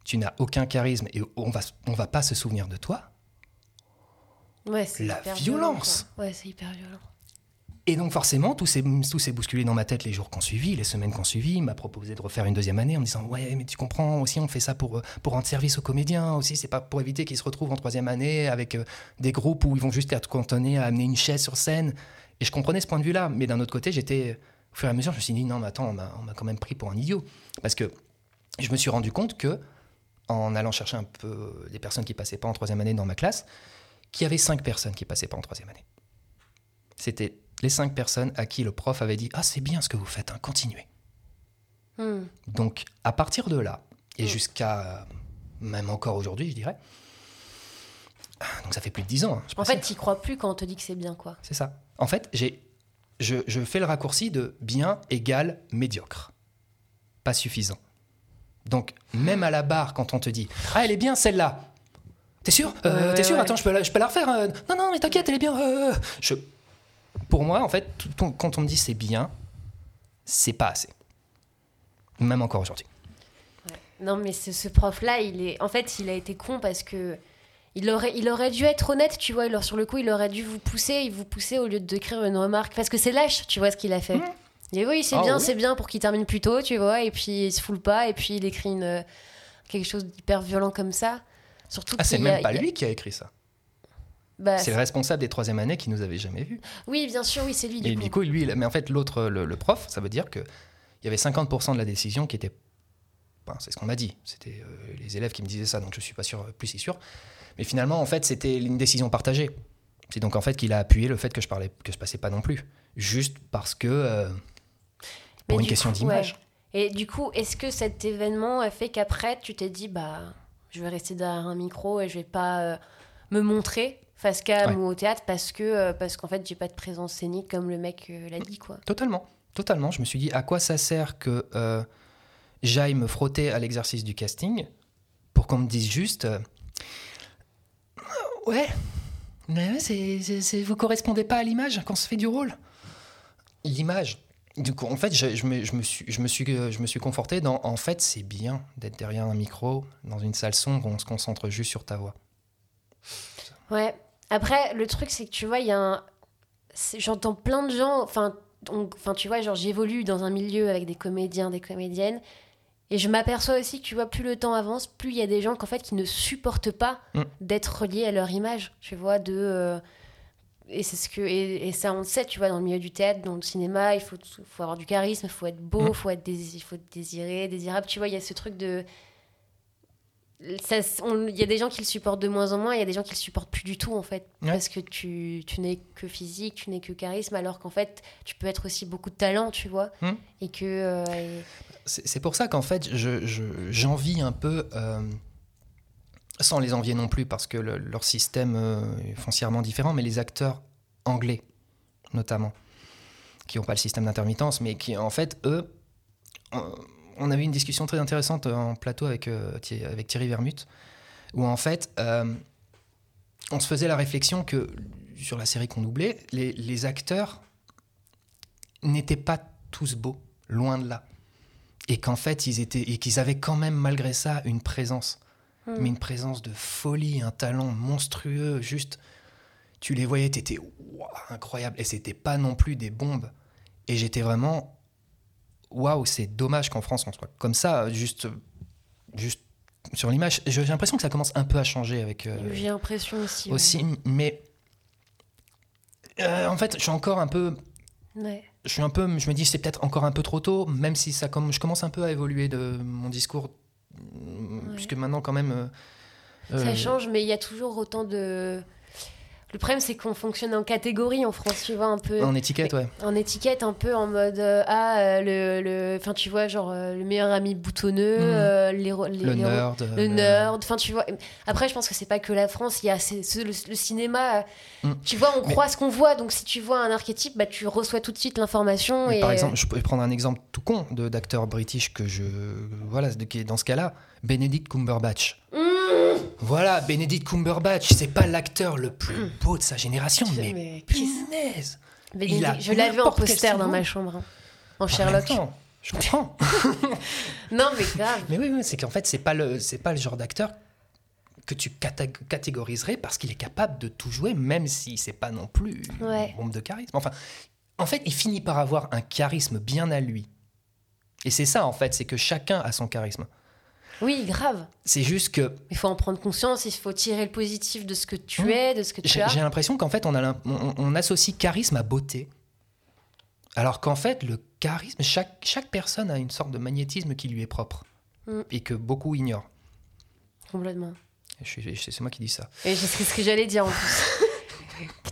tu n'as aucun charisme et on va, on va pas se souvenir de toi. Ouais, c'est La violence. violent. Ouais, c'est hyper violent. Et donc forcément, tout s'est, tout s'est bousculé dans ma tête les jours qu'on suivi, les semaines qu'on suivi. Il m'a proposé de refaire une deuxième année en me disant ouais, mais tu comprends aussi, on fait ça pour euh, pour rendre service aux comédiens aussi. C'est pas pour éviter qu'ils se retrouvent en troisième année avec euh, des groupes où ils vont juste être cantonnés à amener une chaise sur scène. Et je comprenais ce point de vue-là, mais d'un autre côté, j'étais au fur et à mesure, je me suis dit non, mais attends, on m'a, on m'a quand même pris pour un idiot parce que je me suis rendu compte que en allant chercher un peu des personnes qui passaient pas en troisième année dans ma classe, qu'il y avait cinq personnes qui passaient pas en troisième année. C'était les cinq personnes à qui le prof avait dit Ah, c'est bien ce que vous faites, hein, continuez. Hmm. Donc, à partir de là, et Mm. jusqu'à euh, même encore aujourd'hui, je dirais, donc ça fait plus de dix ans, hein, je En fait, t'y crois plus quand on te dit que c'est bien, quoi. c'est ça. En fait, j'ai, je, je fais le raccourci de bien égale médiocre. Pas suffisant. Donc, même à la barre, quand on te dit Ah, elle est bien celle-là. T'es sûr? Euh, Ouais, T'es sûr? ouais. Attends, je peux, la, je peux la refaire euh, Non, non, mais t'inquiète, elle est bien. euh. Je... Pour moi, en fait, tout- quand on me dit c'est bien, c'est pas assez. Même encore aujourd'hui. Non, mais ce, ce prof-là, il est. En fait, il a été con parce que. Il aurait, il aurait dû être honnête, tu vois. Alors, sur le coup, il aurait dû vous pousser, il vous pousser au lieu d'écrire une remarque. Parce que c'est lâche, tu vois, ce qu'il a fait. Mhm. Il dit oui, c'est Ah bien, oui. c'est bien pour qu'il termine plus tôt, tu vois. Et puis, il se foule pas, et puis il écrit une, quelque chose d'hyper violent comme ça. Surtout Ah, c'est a- même pas a- lui qui a écrit ça. Bah, C'est le responsable des troisième années qui nous avait jamais vus. Oui, bien sûr, oui, c'est lui. Du Et coup. du coup, lui, il- mais en fait, l'autre, le, le prof, ça veut dire que il y avait 50% de la décision qui était. Enfin, c'est ce qu'on m'a dit. C'était euh, les élèves qui me disaient ça, donc je suis pas sûr, plus si sûr. Mais finalement, en fait, c'était une décision partagée. C'est donc en fait qu'il a appuyé le fait que je parlais, que je passais pas non plus, juste parce que euh, pour Mais une question d'image. ouais. Et du coup, est-ce que cet événement a fait qu'après, tu t'es dit, bah, je vais rester derrière un micro et je vais pas euh, me montrer face cam Ouais. ou au théâtre parce que euh, parce qu'en fait, j'ai pas de présence scénique comme le mec euh, l'a dit, quoi. Totalement, totalement. Je me suis dit, à quoi ça sert que euh, j'aille me frotter à l'exercice du casting pour qu'on me dise juste, euh, ouais, mais c'est, c'est- vous correspondez pas à l'image quand on se fait du rôle. L'image. Du coup, en fait, je, je me, je me suis, je me suis, je me suis conforté dans, en fait, c'est bien d'être derrière un micro dans une salle sombre où on se concentre juste sur ta voix. Ouais. Après, le truc, c'est que tu vois, il y a un. J'entends plein de gens. Enfin, on- enfin, tu vois, genre, j'évolue dans un milieu avec des comédiens, des comédiennes. Et je m'aperçois aussi que tu vois, plus le temps avance, plus il y a des gens qu'en fait, qui ne supportent pas Mm. d'être reliés à leur image. Tu vois, de. euh, Et c'est ce que et, et ça on le sait, tu vois, dans le milieu du théâtre, dans le cinéma, il faut, faut avoir du charisme, il faut être beau, il Mm. faut être faut être désiré, désirable. Tu vois, il y a ce truc de il y a des gens qui le supportent de moins en moins, il y a des gens qui le supportent plus du tout en fait, Ouais. parce que tu, tu n'es que physique, tu n'es que charisme, alors qu'en fait tu peux être aussi beaucoup de talent, tu vois, Hmm. et que euh, et- C'est pour ça qu'en fait, je- je- j'envie un peu euh, sans les envier non plus, parce que le- leur système euh, est foncièrement différent, mais les acteurs anglais, notamment, qui n'ont pas le système d'intermittence, mais qui, en fait, eux, on avait une discussion très intéressante en plateau avec, euh, avec Thierry Vermut, où en fait, euh, on se faisait la réflexion que sur la série qu'on doublait, les, les acteurs n'étaient pas tous beaux, loin de là. Et qu'en fait, ils étaient, et qu'ils avaient quand même, malgré ça, une présence. Mm. Mais une présence de folie, un talent monstrueux, juste. Tu les voyais, t'étais incroyable. Et c'était pas non plus des bombes. Et j'étais vraiment waouh, c'est dommage qu'en France on soit comme ça, juste, juste sur l'image. J'ai l'impression que ça commence un peu à changer avec euh, J'ai l'impression aussi. ouais. aussi, mais euh, en fait, je suis encore un peu Ouais. je suis un peu, je me dis c'est peut-être encore un peu trop tôt, même si ça comme je commence un peu à évoluer de mon discours, puisque maintenant quand même. euh, Ça change, mais il y a toujours autant de. Le problème, c'est qu'on fonctionne en catégorie en France, tu vois, un peu. En étiquette, ouais. En étiquette, un peu en mode euh, ah euh, le le enfin tu vois genre euh, le meilleur ami boutonneux, Mhm. euh, les, les- Le les nerd. le nerd, enfin tu vois. Après, je pense que c'est pas que la France, il y a le, le cinéma. Mm. Tu vois, on Mais- croit ce qu'on voit, donc si tu vois un archétype, bah tu reçois tout de suite l'information. Et par exemple, je peux prendre un exemple tout con de d'acteur british que je voilà de- qui est dans ce cas-là, Benedict Cumberbatch. Mmh. Voilà, Benedict Cumberbatch, c'est pas l'acteur le plus beau de sa génération, mais, mais punaise. Bénédicte, il a je l'avais en poster dans ma chambre, hein, en même Sherlock. je comprends. Non mais grave. Mais oui, oui, c'est qu'en fait, c'est pas le, c'est pas le genre d'acteur que tu catégoriserais parce qu'il est capable de tout jouer, même si c'est pas non plus Ouais. une bombe de charisme. Enfin, en fait, il finit par avoir un charisme bien à lui. Et c'est ça, en fait, c'est que chacun a son charisme. Oui, grave. C'est juste que Il faut en prendre conscience, il faut tirer le positif de ce que tu Mmh. es, de ce que tu as. j'ai l'impression qu'en fait, on, a l'im- on, on associe charisme à beauté. Alors qu'en fait, le charisme, chaque, chaque personne a une sorte de magnétisme qui lui est propre Mm. et que beaucoup ignorent. Complètement. C'est moi qui dis ça. Et c'est ce que j'allais dire en plus.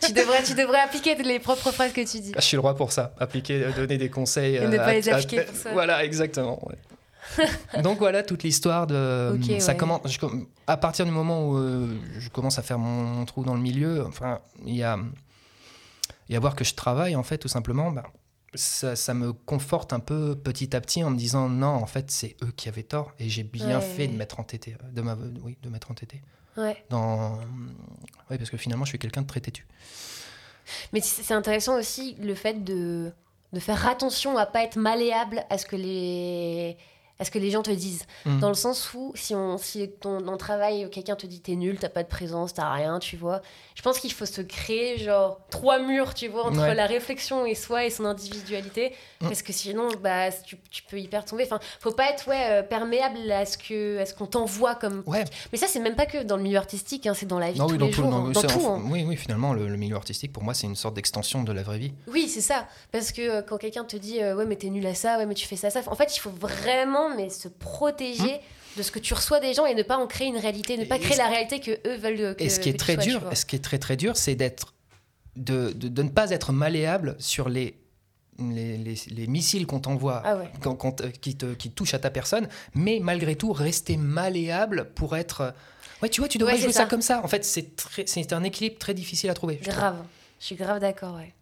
tu, devrais, tu devrais appliquer les propres phrases que tu dis. Ah, Je suis le roi pour ça, appliquer, euh, donner des conseils. Et ne pas à- les à- appliquer pour ça. Voilà, exactement. ouais. Donc voilà toute l'histoire de. Ça ouais. commence. je à partir du moment où euh, je commence à faire mon, mon trou dans le milieu, enfin, il y a, il y a à voir que je travaille en fait, tout simplement. bah, ça, ça me conforte un peu petit à petit en me disant non, en fait, c'est eux qui avaient tort et j'ai bien Ouais, fait de ouais. mettre en tété, de ma, oui, de mettre en tété. Ouais. Dans, oui, parce que finalement, je suis quelqu'un de très têtu. Mais c'est c'est intéressant aussi le fait de, de faire attention à pas être malléable à ce que les, à ce que les gens te disent. Mm. Dans le sens où, si, on, si ton, dans le travail, quelqu'un te dit t'es nul, t'as pas de présence, t'as rien, tu vois, je pense qu'il faut se créer genre trois murs, tu vois, entre Ouais. la réflexion et soi et son individualité. Mm. Parce que sinon, bah, tu, tu peux hyper tomber. Enfin, faut pas être ouais, euh, perméable à ce que à ce qu'on t'envoie comme. Ouais, Mais ça, c'est même pas que dans le milieu artistique, hein, c'est dans la vie Non, oui, tous dans les tout, jours. dans- hein, dans tout. hein. oui, oui, finalement, le, le milieu artistique, pour moi, c'est une sorte d'extension de la vraie vie. Oui, c'est ça. Parce que euh, quand quelqu'un te dit euh, ouais mais t'es nul à ça, ouais mais tu fais ça, ça, en fait il faut vraiment mais se protéger de ce que tu reçois des gens et ne pas en créer une réalité, ne pas créer la réalité que eux veulent que Et ce qui est très sois, dur, ce qui est très très dur, c'est d'être, de, de, de ne pas être malléable sur les les, les, les missiles qu'on t'envoie, Ah ouais. euh, qui, te, qui touchent à ta personne, mais malgré tout rester malléable pour être. Ouais, tu vois, tu devrais Ouais, jouer ça. ça. comme ça. En fait, c'est c'est un équilibre très difficile à trouver. je trouve. Grave. Je suis grave d'accord, ouais.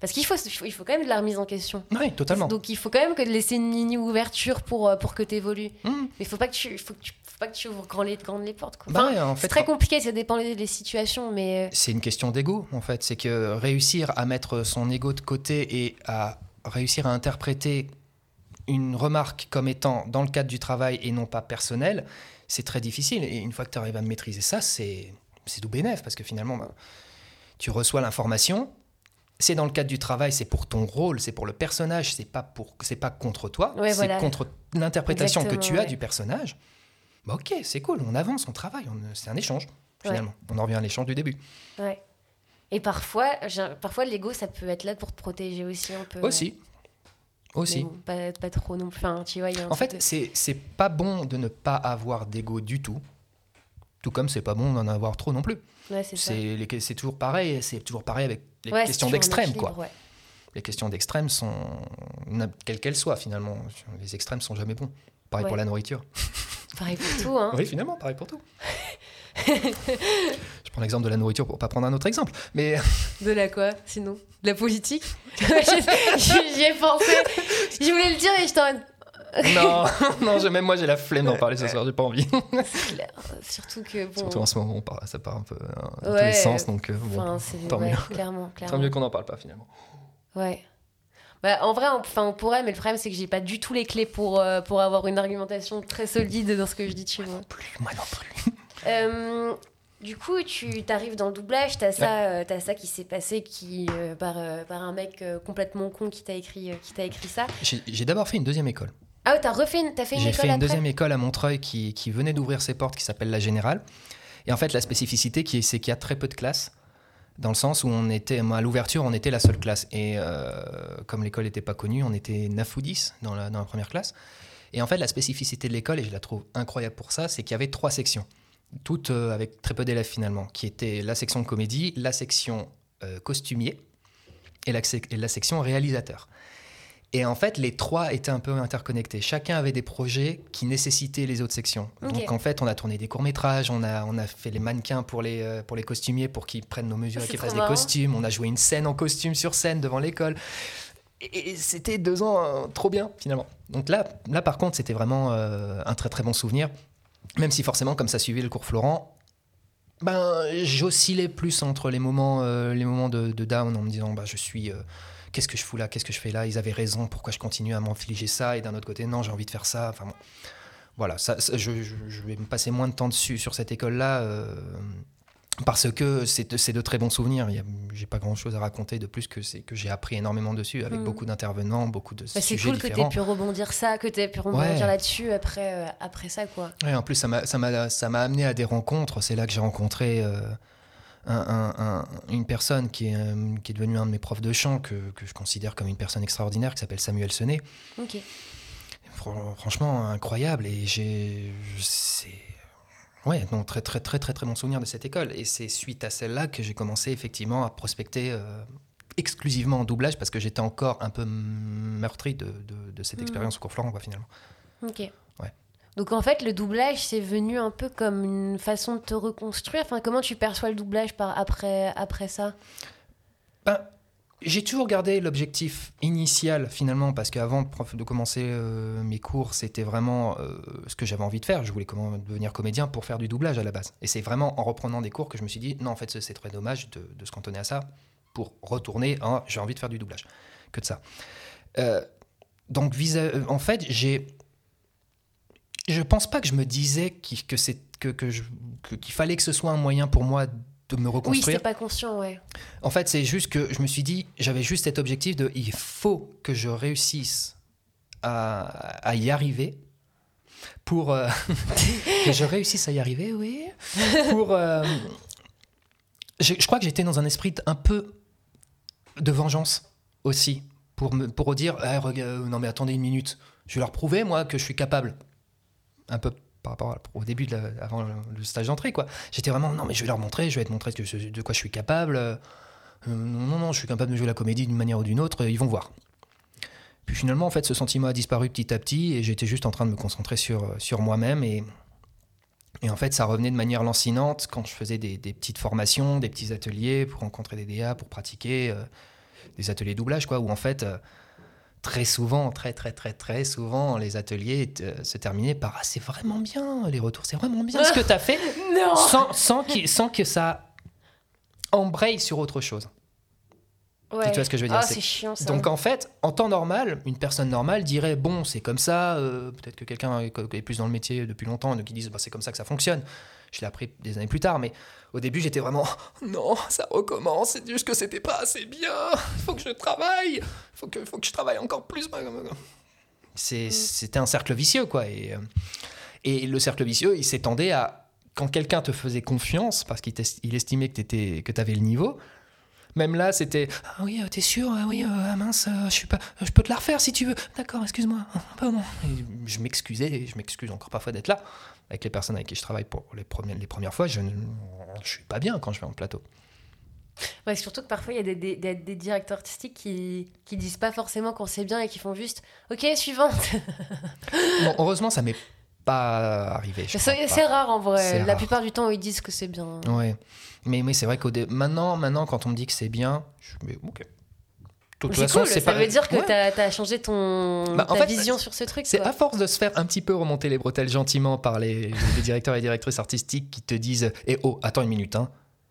Parce qu'il faut, il faut, il faut quand même de la remise en question. Oui, totalement. Donc il faut quand même que de laisser une ligne ouverture pour, euh, pour que tu évolues. Mmh. Mais il faut pas que tu, faut que tu, faut pas que tu ouvres grand les, grandes les portes. Bah Enfin, ouais, en c'est fait, très compliqué, ça dépend des, des situations, mais euh, c'est une question d'ego, en fait. C'est que réussir à mettre son ego de côté et à réussir à interpréter une remarque comme étant dans le cadre du travail et non pas personnel, c'est très difficile. Et une fois que tu arrives à maîtriser ça, c'est c'est tout parce que finalement, bah, tu reçois l'information. C'est dans le cadre du travail, c'est pour ton rôle, c'est pour le personnage, c'est pas pour, c'est pas contre toi, Ouais, c'est voilà. contre l'interprétation que tu as ouais. du personnage. Bah ok, c'est cool, on avance, on travaille, c'est un échange finalement. On en revient à l'échange du début. Et parfois, parfois l'ego, ça peut être là pour te protéger aussi un peu. Aussi, aussi. bon, pas, pas trop non plus. Enfin, tu vois, il y a un En fait, de- c'est c'est pas bon de ne pas avoir d'ego du tout. Tout comme c'est pas bon d'en avoir trop non plus. ouais, c'est toujours pareil. C'est toujours pareil avec les Ouais, questions d'extrême, quoi. ouais. Les questions d'extrême sont quelles qu'elles soient finalement. Les extrêmes sont jamais bons. Pareil pour la nourriture. Pareil pour tout, hein. Oui, finalement, pareil pour tout. je prends l'exemple de la nourriture pour pas prendre un autre exemple. Mais De la quoi, sinon? De la politique? J'y ai pensé. Je voulais le dire et je t'en... non, non, je- même moi j'ai la flemme d'en parler ce soir, j'ai pas envie. C'est clair. Surtout que bon... Surtout en ce moment, on ça part un peu euh, dans tous Ouais. les sens, donc euh, bon, tant ouais, mieux. Clairement, clairement. tant mieux qu'on n'en parle pas finalement. Ouais. Bah, en vrai, on, on pourrait, mais le problème, c'est que j'ai pas du tout les clés pour, euh, pour avoir une argumentation très solide dans ce que je dis, tu vois. Moi non plus. Euh, du coup, tu arrives dans le doublage, t'as ça, euh, t'as ça qui s'est passé qui, par, par un mec complètement con qui t'a écrit, qui t'a écrit ça. J'ai d'abord fait une deuxième école. Ah ouais, t'as refait une, t'as fait une J'ai fait une après deuxième école à Montreuil qui, qui venait d'ouvrir ses portes, qui s'appelle la Générale. Et en fait, la spécificité, c'est qu'il y a très peu de classes, dans le sens où on était, à l'ouverture, on était la seule classe. Et euh, comme l'école n'était pas connue, on était 9 ou 10 dans la, dans la première classe. Et en fait, la spécificité de l'école, et je la trouve incroyable pour ça, c'est qu'il y avait trois sections, toutes euh, avec très peu d'élèves finalement, qui étaient la section comédie, la section euh, costumier et la, sec- et la section réalisateur. Et en fait, les trois étaient un peu interconnectés. Chacun avait des projets qui nécessitaient les autres sections. Donc en fait, on a tourné des courts-métrages, on a, on a fait les mannequins pour les, euh, pour les costumiers pour qu'ils prennent nos mesures Ah, et qu'ils fassent marrant. costumes. On a joué une scène en costume sur scène devant l'école. Et, et c'était deux ans euh, trop bien, finalement. Donc là, là par contre, c'était vraiment euh, un très très bon souvenir. Même si forcément, comme ça suivait le cours Florent, ben, j'oscillais plus entre les moments, euh, les moments de, de down en me disant bah, je suis. Qu'est-ce que je fous là Qu'est-ce que je fais là Ils avaient raison, pourquoi je continue à m'infliger ça Et d'un autre côté, non, j'ai envie de faire ça. Enfin bon. Voilà, ça, ça, je, je- je vais me passer moins de temps dessus sur cette école-là euh, parce que c'est de, très bons souvenirs. J'ai pas grand-chose à raconter de plus que c'est que j'ai appris énormément dessus avec Mm. beaucoup d'intervenants, beaucoup de Bah, c'est sujets cool que différents. pu rebondir ça, que t'aies pu rebondir Ouais. là-dessus après, euh, après ça, quoi. Ouais, en plus, ça m'a amené à des rencontres. C'est là que j'ai rencontré euh, un- un- un- une personne qui est, euh, qui est devenue un de mes profs de chant, que, que je considère comme une personne extraordinaire, qui s'appelle Samuel Senet. Ok. Franchement, incroyable. Et j'ai. C'est. Ouais, non, très, très, très, très, très bon souvenir de cette école. Et c'est suite à celle-là que j'ai commencé effectivement à prospecter euh, exclusivement en doublage parce que j'étais encore un peu meurtri de, de- de cette Mhm. expérience au cours Florent, quoi, finalement. Ok. Ouais. Donc en fait, le doublage, c'est venu un peu comme une façon de te reconstruire. Enfin, comment tu perçois le doublage par après, après ça? Ben, j'ai toujours gardé l'objectif initial finalement parce qu'avant de commencer euh, mes cours, c'était vraiment euh, ce que j'avais envie de faire. Je voulais devenir comédien pour faire du doublage à la base. Et c'est vraiment en reprenant des cours que je me suis dit non, en fait, c'est- très dommage de, se cantonner à ça pour retourner j'ai envie de faire du doublage. Que de ça. Euh, donc, en fait, j'ai. Je pense pas que je me disais qu'il que c'est que, que qu'il fallait que ce soit un moyen pour moi de me Oui, reconstruire. c'était pas conscient, ouais. En fait, c'est juste que je me suis dit, j'avais juste cet objectif de il faut que je réussisse à, à y arriver pour euh, que je réussisse à y arriver, oui. Pour euh, je, je crois que j'étais dans un esprit un peu de vengeance aussi pour me pour dire Ah, regarde, non mais attendez une minute, je vais leur prouver moi que je suis capable. Un peu par rapport au début de la- avant le, stage d'entrée quoi. J'étais vraiment non mais je vais leur montrer, je vais te montrer de quoi je suis capable. Euh, non non je suis capable de jouer la comédie d'une manière ou d'une autre, ils vont voir. Puis finalement en fait ce sentiment a disparu petit à petit et j'étais juste en train de me concentrer sur sur moi-même et et en fait, ça revenait de manière lancinante quand je faisais des, des petites formations, des petits ateliers pour rencontrer des DA, pour pratiquer euh, des ateliers doublage, quoi, où en fait, euh, très souvent, très très très très souvent, les ateliers euh, se terminaient par ah, c'est vraiment bien, les retours, c'est vraiment bien ce que tu as fait, Non sans, sans, sans que ça embraye sur autre chose. ouais. tu vois ce que je veux dire, Ah, c'est- chiant ça. Donc en fait, en temps normal, une personne normale dirait bon, c'est comme ça. euh, Peut-être que quelqu'un est est plus dans le métier depuis longtemps et qui disent bah, c'est comme ça que ça fonctionne. Je l'ai appris des années plus tard, mais au début j'étais vraiment non, ça recommence. C'est juste que c'était pas assez bien. Il faut que je travaille. Il faut que, faut que je travaille encore plus. Mm. C'était un cercle vicieux quoi. Et, euh, et le cercle vicieux, il s'étendait à quand quelqu'un te faisait confiance parce qu'il estimait que tu avais le niveau. Même là, c'était Ah oui, euh, t'es sûr Ah oui, euh, ah mince, euh, je, suis pas, je peux te la refaire si tu veux. D'accord, excuse-moi. Je m'excusais, et je m'excuse encore parfois d'être là. Avec les personnes avec qui je travaille pour les premières, les premières fois, je ne je suis pas bien quand je vais en plateau. Ouais, surtout que parfois il y a des, des, des- des directeurs artistiques qui, qui disent pas forcément quand c'est bien et qui font juste OK, suivante. Bon, heureusement, ça m'est pas arrivé. je C'est rare en vrai. La rare. plupart du temps, ils disent que c'est bien. Ouais. Mais, mais c'est vrai qu'au dé- maintenant, maintenant, quand on me dit que c'est bien, je mais ok. De toute façon, cool, ça pas- veut dire que Ouais. t'as as changé ton Bah, en ta fait, vision sur ce truc. C'est à force de se faire un petit peu remonter les bretelles gentiment par les, les directeurs et directrices artistiques qui te disent Eh oh, attends une minute, hein.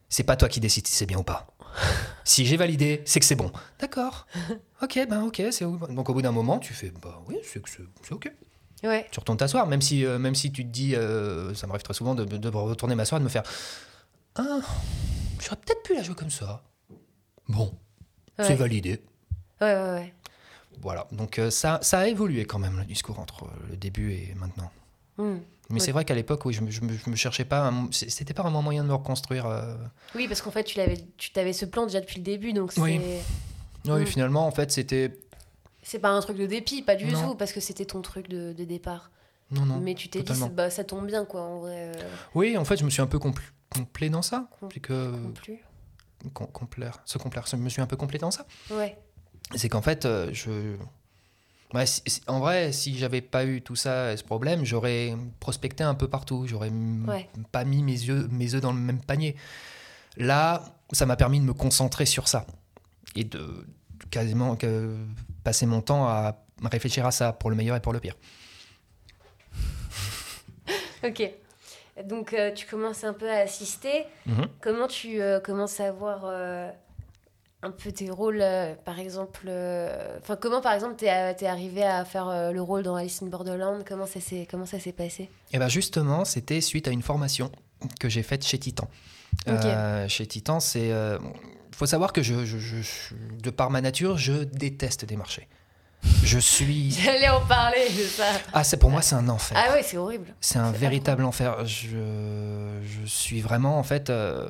c'est pas toi qui décides si c'est bien ou pas. Si j'ai validé, c'est que c'est bon. D'accord. Ok, ben ok. c'est Donc au bout d'un moment, tu fais Bah oui, c'est que c'est ok. Ouais. Tu retournes t'asseoir, même si, euh, même si tu te dis, euh, ça m'arrive très souvent de, de retourner m'asseoir et de me faire Ah, j'aurais peut-être pu la jouer comme ça. Bon, c'est validé. Ouais, ouais, ouais. Voilà, donc euh, ça, ça a évolué quand même le discours entre le début et maintenant. Hmm. Mais Ouais. c'est vrai qu'à l'époque, oui, je me, je me- je me cherchais pas. un- C'était pas vraiment moyen de me reconstruire. euh. Oui, parce qu'en fait, tu l'avais, tu t'avais ce plan déjà depuis le début, donc Oui. Oui, Mm. finalement, en fait, c'était. C'est pas un truc de dépit, pas du tout, parce que c'était ton truc de, de départ. Non, non. Mais tu t'es dit, bah, ça tombe bien, quoi, en vrai. euh, Oui, en fait, je me suis un peu compl- complet dans ça. Com- que. non plus. com- complaire, se complaire. Je me suis un peu complété dans ça. Ouais. C'est qu'en fait, euh, je. Ouais, si- en vrai, si j'avais pas eu tout ça, ce problème, j'aurais prospecté un peu partout. J'aurais Ouais. pas mis mes yeux, mes œufs dans le même panier. Là, ça m'a permis de me concentrer sur ça et de quasiment que- passer mon temps à réfléchir à ça pour le meilleur et pour le pire. Ok. Donc, euh, tu commences un peu à assister. Mhm. Comment tu euh, commences à voir euh, un peu tes rôles, par exemple Enfin, comment, par exemple, t'es es arrivé à faire le rôle dans Alice in Borderland? Comment ça s'est comment ça s'est passé? Et bien justement, c'était suite à une formation que j'ai faite chez Titan. Ok. Euh, chez Titan, c'est. Il faut savoir que je, je- je- je- de par ma nature, je déteste des marchés. Je suis. J'allais en parler de ça. Ah, c'est pour moi, c'est un enfer. Ah ouais, c'est horrible. C'est un véritable enfer. Je, je suis vraiment, en fait, euh,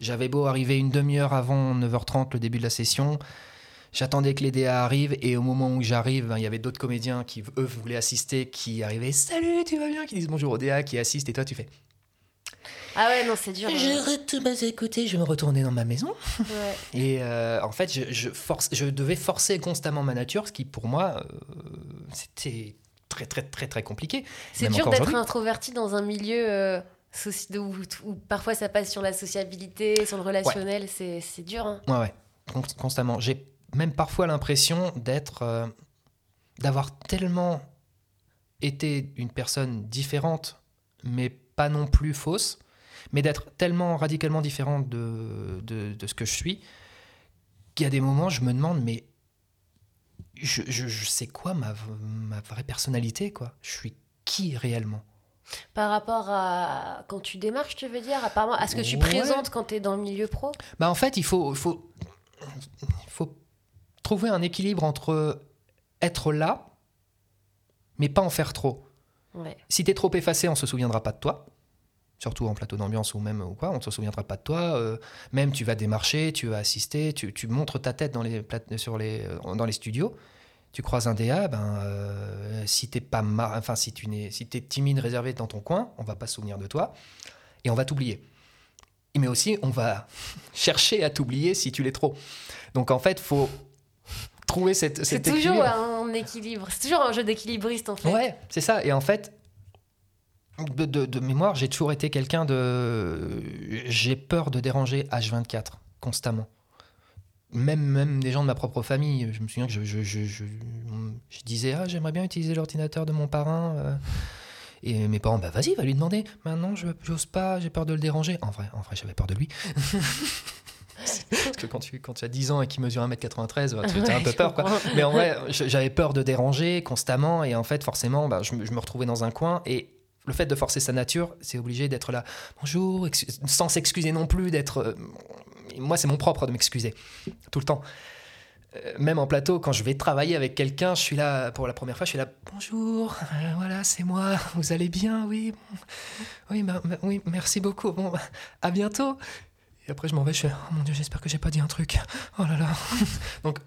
j'avais beau arriver une demi-heure avant 9h30, le début de la session. J'attendais que les DA arrivent et au moment où j'arrive, ben, il y avait d'autres comédiens qui, eux, voulaient assister, qui arrivaient Salut, tu vas bien? Qui disent bonjour au DA, qui assistent et toi, tu fais Ah ouais, non, c'est dur. hein. Je retourne, bah, écoutez, je me retourner dans ma maison. Ouais. Et euh, en fait, je, je force, je devais forcer constamment ma nature, ce qui pour moi, euh, c'était très, très, très, très compliqué. C'est dur d'être introverti dans un milieu euh, où, où parfois ça passe sur la sociabilité, sur le relationnel. C'est c'est dur. hein. Ouais, ouais, con- constamment. J'ai même parfois l'impression d'être, euh, d'avoir tellement été une personne différente, mais pas non plus fausse, mais d'être tellement radicalement différente de, de, de ce que je suis, qu'il y a des moments, je me demande, mais je, je, je sais quoi ma, ma vraie personnalité, quoi Je suis qui réellement? Par rapport à quand tu démarches, tu veux dire, apparemment, à ce que tu Ouais. présentes quand tu es dans le milieu pro? Bah en fait, il faut, faut, faut trouver un équilibre entre être là, mais pas en faire trop. Ouais. Si t'es trop effacé, on se souviendra pas de toi. Surtout en plateau d'ambiance ou même ou quoi, on se souviendra pas de toi. Euh, même tu vas démarcher, tu vas assister, tu, tu montres ta tête dans les, plate- sur les, euh, dans les studios. Tu croises un DA, ben, euh, si t'es pas mar- enfin si tu n'es, si t'es timide, réservé dans ton coin, on va pas se souvenir de toi et on va t'oublier. Mais aussi, on va chercher à t'oublier si tu l'es trop. Donc en fait, faut trouver cette, C'est toujours équilibre. un équilibre. C'est toujours un jeu d'équilibriste en fait. Ouais, c'est ça. Et en fait, de, de- de mémoire, j'ai toujours été quelqu'un de. J'ai peur de déranger H24 constamment. Même, même des gens de ma propre famille. Je me souviens que je, je, je, je- je disais Ah, j'aimerais bien utiliser l'ordinateur de mon parrain. euh. Et mes parents, bah vas-y, va lui demander. Maintenant, je j'ose pas, j'ai peur de le déranger. En vrai, en vrai j'avais peur de lui. Parce que quand tu, quand tu as 10 ans et qu'il mesure 1m93, bah, tu as un peu peur. Quoi. Mais en vrai, j'avais peur de déranger constamment et en fait, forcément, bah, je, me, je me retrouvais dans un coin et le fait de forcer sa nature, c'est obligé d'être là, bonjour, sans s'excuser non plus, d'être. euh, moi, c'est mon propre de m'excuser tout le temps. Euh, Même en plateau, quand je vais travailler avec quelqu'un, je suis là pour la première fois, je suis là, bonjour, euh, voilà, c'est moi, vous allez bien, oui, oui, bah, bah, oui, merci beaucoup, bon, à bientôt. Et après, je m'en vais, je fais, oh mon dieu, j'espère que j'ai pas dit un truc, oh là là. Donc,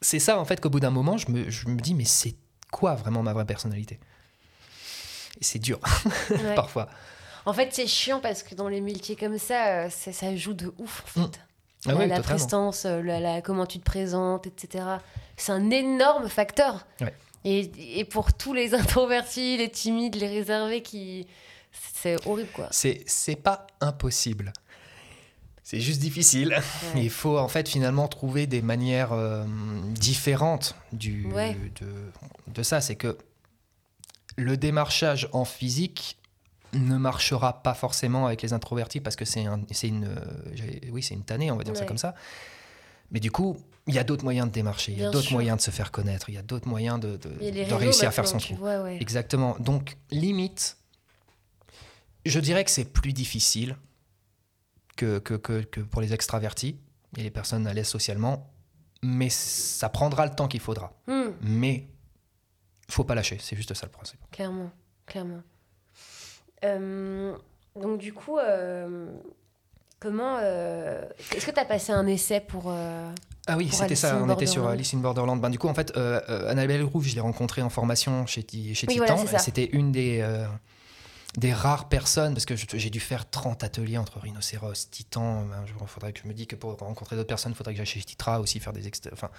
c'est ça, en fait, qu'au bout d'un moment, je me, je me dis, mais c'est quoi vraiment ma vraie personnalité? Et c'est dur, Ouais. parfois. En fait, c'est chiant parce que dans les métiers comme ça, euh, ça, ça joue de ouf en Mm. fait. Ah la, oui, la prestance, euh, la, la- comment tu te présentes, etc. C'est un énorme facteur. Ouais. Et, et pour tous les introvertis, les timides, les réservés, qui c'est horrible quoi. C'est c'est pas impossible. C'est juste difficile. Ouais. Il faut en fait finalement trouver des manières euh, différentes du, Ouais. de, de ça. C'est que le démarchage en physique ne marchera pas forcément avec les introvertis parce que c'est un- c'est une, euh, oui, une tannée, on va dire ça comme ça. Mais du coup, il y a d'autres moyens de démarcher, il y a d'autres moyens de se faire connaître, il y a d'autres moyens de, réussir à faire son trou. vois, ouais. Exactement. Donc, limite, je dirais que c'est plus difficile que, que, que, que pour les extravertis et les personnes à l'aise socialement, mais ça prendra le temps qu'il faudra. Hmm, Mais faut pas lâcher, c'est juste ça le principe. clairement, clairement. Euh, donc du coup, euh, comment euh, est-ce que tu as passé un essai pour Ah oui, c'était ça, on était sur. Alice in Borderland. Ben, du coup, en fait, Annabelle Rouge, je l'ai rencontrée en formation chez, chez Oui, Titan. voilà. C'était une des, des rares personnes, parce que j'ai dû faire 30 ateliers entre Rhinocéros, Titan. Ben, je- faudrait que je me dis que pour rencontrer d'autres personnes, il faudrait que j'aille chez Titra aussi faire des... Enfin,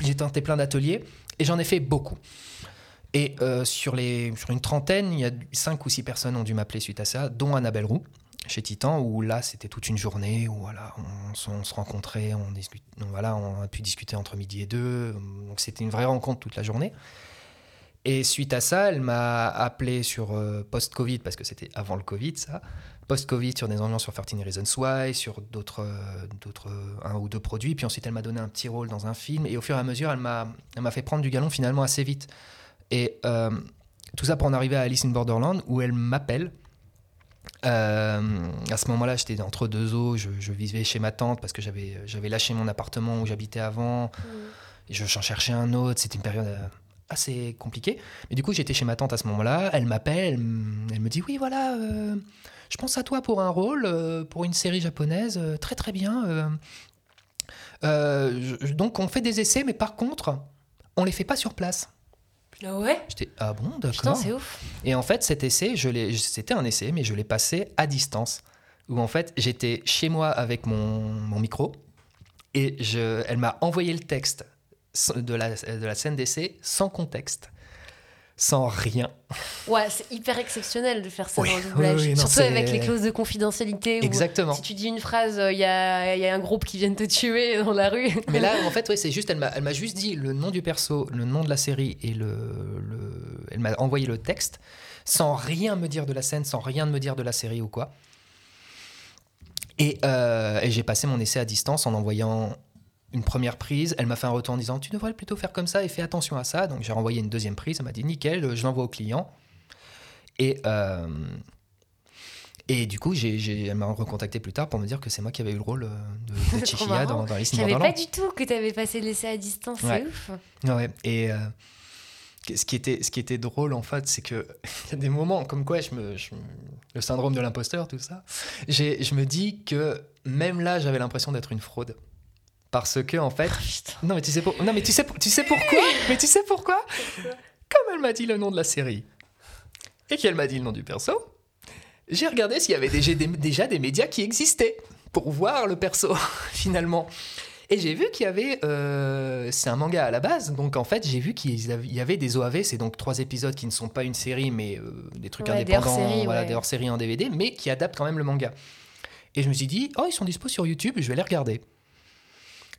j'ai tenté plein d'ateliers et j'en ai fait beaucoup. Et euh, sur, les, sur une trentaine, il y a 5 ou 6 personnes ont dû m'appeler suite à ça, dont Annabelle Roux chez Titan, où là c'était toute une journée, où voilà, on, se- on se rencontrait, on, voilà, on a pu discuter entre midi et deux, donc c'était une vraie rencontre toute la journée. Et suite à ça, elle m'a appelé sur euh, post-Covid, parce que c'était avant le Covid ça, post-Covid sur des ambiances sur 13 Reasons Why, sur d'autres, euh, d'autres euh, un ou deux produits, puis ensuite elle m'a donné un petit rôle dans un film, et au fur et à mesure, elle m'a, elle m'a fait prendre du galon finalement assez vite. Et euh, tout ça pour en arriver à Alice in Borderland, où elle m'appelle. Euh, à ce moment-là, j'étais entre deux eaux. Je, je vivais chez ma tante parce que j'avais, j'avais lâché mon appartement où j'habitais avant. Et je, j'en cherchais un autre. C'était une période assez compliquée. Mais du coup, j'étais chez ma tante à ce moment-là. Elle m'appelle. Elle, me dit Oui, voilà, euh, je pense à toi pour un rôle, euh, pour une série japonaise. euh, très, très bien. euh. Je- donc, on fait des essais, mais par contre, on les fait pas sur place. Ah ouais? J'étais Ah bon, d'accord. c'est ouf. Et en fait, cet essai, je l'ai- c'était un essai, mais je l'ai passé à distance. Où en fait, j'étais chez moi avec mon, mon micro et je, elle m'a envoyé le texte de la, de la scène d'essai sans contexte, sans rien. Ouais, c'est hyper exceptionnel de faire ça Oui, dans le doublage. oui, oui, non, Surtout avec les clauses de confidentialité. où Exactement. Si tu dis une phrase, il y, a, y a un groupe qui vient te tuer dans la rue. Mais là, en fait, ouais, c'est juste, elle m'a, elle m'a juste dit le nom du perso, le nom de la série et le, le- elle m'a envoyé le texte sans rien me dire de la scène, sans rien me dire de la série ou quoi. Et, euh, et j'ai passé mon essai à distance en envoyant une première prise. Elle m'a fait un retour en disant tu devrais plutôt faire comme ça et fais attention à ça. Donc j'ai renvoyé une deuxième prise. Elle m'a dit nickel, je l'envoie au client. Et euh, et du coup, j'ai, j'ai- elle m'a recontacté plus tard pour me dire que c'est moi qui avais eu le rôle euh, de, de marrant. dans, dans Alice Je savais pas du tout que tu avais passé l'essai à distance. C'est Ouais. ouf. Ouais, et euh, ce, qui était, ce qui était drôle en fait, c'est que il y a des moments comme quoi je me, je le syndrome de l'imposteur, tout ça, j'ai, je me dis que même là, j'avais l'impression d'être une fraude. Parce que en fait, Putain. non mais tu sais, pour- non, mais tu sais, tu sais pourquoi? Mais tu sais pourquoi? Comme elle m'a dit le nom de la série et qu'elle m'a dit le nom du perso, j'ai regardé s'il y avait déjà des, déjà des médias qui existaient pour voir le perso finalement. Et j'ai vu qu'il y avait, euh, c'est un manga à la base, donc en fait j'ai vu qu'il y avait- des OAV, c'est donc trois épisodes qui ne sont pas une série, mais euh, des trucs Ouais, des indépendants, hors-séries, voilà, ouais. des hors-séries en DVD, mais qui adaptent quand même le manga. Et je me suis dit, oh ils sont dispo sur YouTube, je vais les regarder.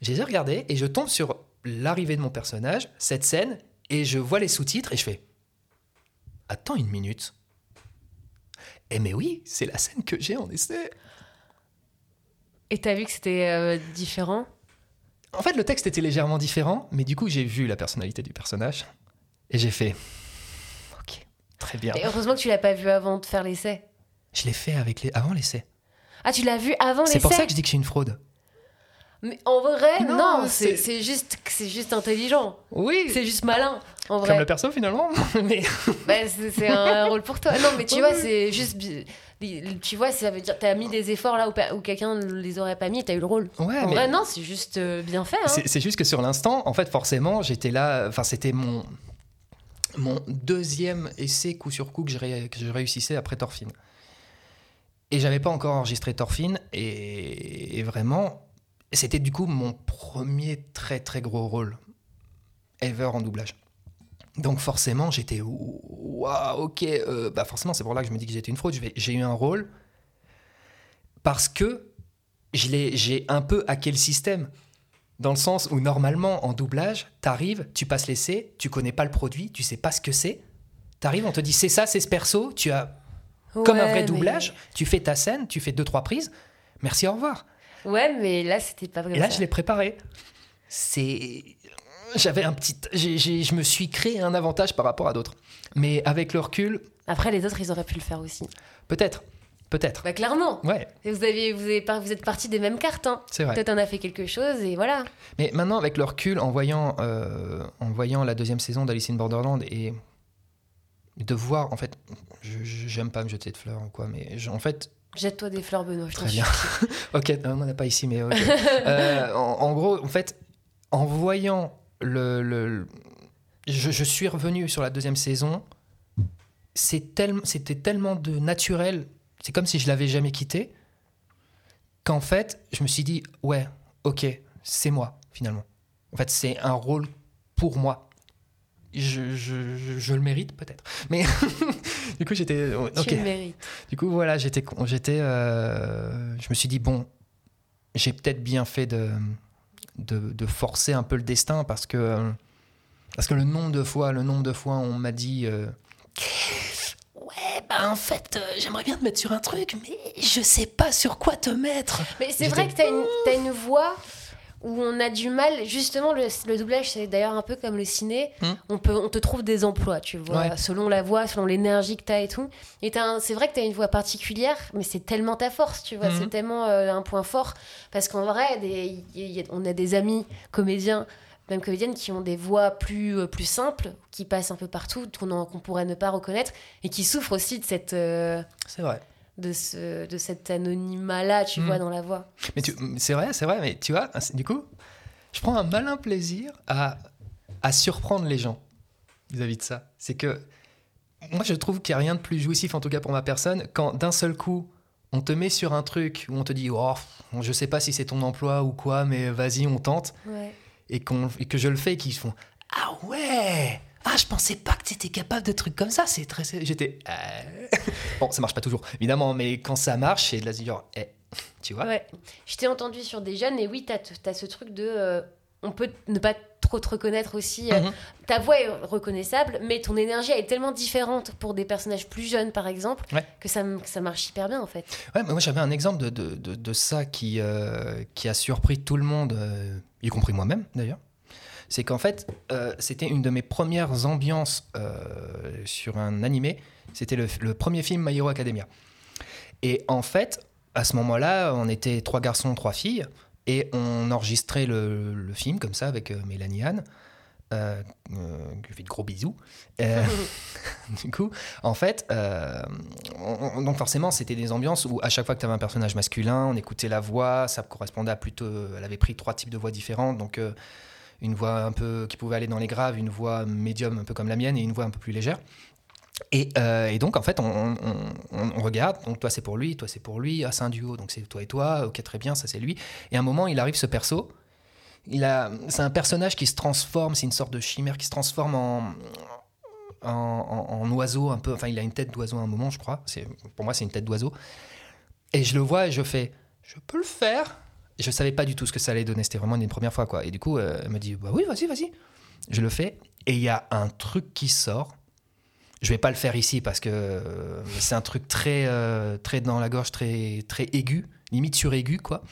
Je les ai regardés et je tombe sur l'arrivée de mon personnage, cette scène, et je vois les sous-titres et je fais, attends une minute. Eh mais oui, c'est la scène que j'ai en essai. Et t'as vu que c'était euh, différent? En fait, le texte était légèrement différent, mais du coup, j'ai vu la personnalité du personnage et j'ai fait OK, très bien. Et heureusement que tu l'as pas vu avant de faire l'essai. Je l'ai fait avec les avant l'essai. Ah, tu l'as vu avant l'essai C'est pour ça que je dis que je suis une fraude. Mais en vrai, Non, non, c'est- juste, c'est juste intelligent. Oui, C'est juste malin, en comme vrai. le perso finalement. mais Bah, c'est un rôle pour toi. Non, mais tu vois, c'est juste. Tu vois, ça veut dire t'as mis des efforts là où, où quelqu'un ne les aurait pas mis et t'as eu le rôle. ouais, en mais vrai, non, c'est juste euh, bien fait. Hein. c'est c'est juste que sur l'instant, en fait, forcément, j'étais là. Enfin, c'était mon mon deuxième essai coup sur coup que je, ré- que je réussissais après Torfine. Et j'avais pas encore enregistré Torfine et, et vraiment, c'était du coup mon premier très très gros rôle ever en doublage. Donc forcément, j'étais waouh, ok, euh, bah forcément, c'est pour là que je me dis que j'étais une fraude. J'ai eu un rôle parce que j'ai un peu hacké le système. Dans le sens où normalement, en doublage, t'arrives, tu passes l'essai, tu connais pas le produit, tu sais pas ce que c'est. T'arrives, on te dit c'est ça, c'est ce perso, tu as comme un vrai doublage, tu fais ta scène, tu fais deux, trois prises, merci, au revoir. Ouais, mais là, c'était pas vrai. Et là, je l'ai préparé. C'est. J'avais un petit. je me suis créé un avantage par rapport à d'autres. Mais avec le recul. Après, les autres, ils auraient pu le faire aussi. Peut-être. Peut-être. Bah, clairement. Ouais. vous, avez, vous, avez, vous êtes parti des mêmes cartes. Hein. C'est vrai. Peut-être en a fait quelque chose et voilà. Mais maintenant, avec le recul, en voyant, euh, en voyant la deuxième saison d'Alice in Borderland et de voir, en fait, j'aime pas me jeter de fleurs ou quoi, mais en fait, Jette-toi des fleurs, Benoît. Très bien. ok, on n'en a pas ici, mais ok. Euh, en, gros, en fait, en voyant le. Je, suis revenu sur la deuxième saison. C'était tellement de naturel. C'est comme si je l'avais jamais quitté. Qu'en fait, je me suis dit, ouais, ok, c'est moi, finalement. En fait, c'est un rôle pour moi je, je, je, le mérite peut-être. Mais du coup, j'étais. Ok. Tu le mérites. Du coup, voilà, j'étais. j'étais euh, je me suis dit, bon, j'ai peut-être bien fait de, de, de, forcer un peu le destin parce que, parce que le nombre de fois, le nombre de fois, on m'a dit. Euh, ouais, bah en fait, euh, j'aimerais bien te mettre sur un truc, mais je sais pas sur quoi te mettre. Mais c'est vrai que tu une, as une voix où on a du mal, justement, le, doublage, c'est d'ailleurs un peu comme le ciné, hmm. on, peut, on te trouve des emplois, tu vois, selon la voix, selon l'énergie que tu as et tout. Et c'est vrai que tu as une voix particulière, mais c'est tellement ta force, tu vois, hmm. c'est tellement euh, un point fort. Parce qu'en vrai, des, on a des amis comédiens, même comédiennes, qui ont des voix plus, euh, plus simples, qui passent un peu partout, qu'on pourrait ne pas reconnaître, et qui souffrent aussi de cette... Euh, c'est vrai de, ce, de cet anonymat-là, tu hmm. vois, dans la voix. Mais c'est vrai, c'est vrai, mais tu vois, du coup, je prends un malin plaisir à, à surprendre les gens vis-à-vis de ça. C'est que moi, je trouve qu'il n'y a rien de plus jouissif, en tout cas pour ma personne, quand d'un seul coup, on te met sur un truc où on te dit, oh, je sais pas si c'est ton emploi ou quoi, mais vas-y, on tente. Et, et que je le fais et qu'ils font, ah ouais ah, je pensais pas que tu étais capable de trucs comme ça. C'est très. J'étais. Euh, bon, ça marche pas toujours, évidemment, mais quand ça marche, c'est de la genre, eh, tu vois. Ouais. Je t'ai entendu sur des jeunes, et oui, tu as, ce truc de. Euh, on peut ne pas trop te reconnaître aussi. Euh, mhm. Ta voix est reconnaissable, mais ton énergie est tellement différente pour des personnages plus jeunes, par exemple, que, ça, ça marche hyper bien, en fait. Ouais, mais moi, j'avais un exemple de, de, de, de ça qui, qui a surpris tout le monde, y compris moi-même, d'ailleurs c'est qu'en fait, euh, c'était une de mes premières ambiances euh, sur un animé. C'était le, premier film My Hero Academia. Et en fait, à ce moment-là, on était trois garçons, trois filles, et on enregistrait le, film comme ça avec euh, Mélanie Anne. Euh, je fais de gros bisous. du coup, en fait, donc forcément, c'était des ambiances où à chaque fois que tu avais un personnage masculin, on écoutait la voix, ça correspondait à plutôt. Elle avait pris trois types de voix différentes, donc une voix un peu qui pouvait aller dans les graves, une voix médium un peu comme la mienne et une voix un peu plus légère. Et, euh, donc, en fait, on, regarde. Donc, toi, c'est pour lui, toi, c'est pour lui. Ah, c'est un duo, donc c'est toi et toi. Ok, très bien, ça, c'est lui. Et à un moment, il arrive ce perso. Il a, c'est un personnage qui se transforme, c'est une sorte de chimère qui se transforme en, en, oiseau un peu. Enfin, il a une tête d'oiseau à un moment, je crois. C'est, pour moi, c'est une tête d'oiseau. Et je le vois et je fais, je peux le faire je savais pas du tout ce que ça allait donner. C'était vraiment une première fois, quoi. Et du coup, euh, elle me dit, bah oui, vas-y, vas-y. Je le fais. Et il y a un truc qui sort. Je vais pas le faire ici parce que euh, c'est un truc très, euh, très dans la gorge, très, très aigu, limite sur aigu, quoi.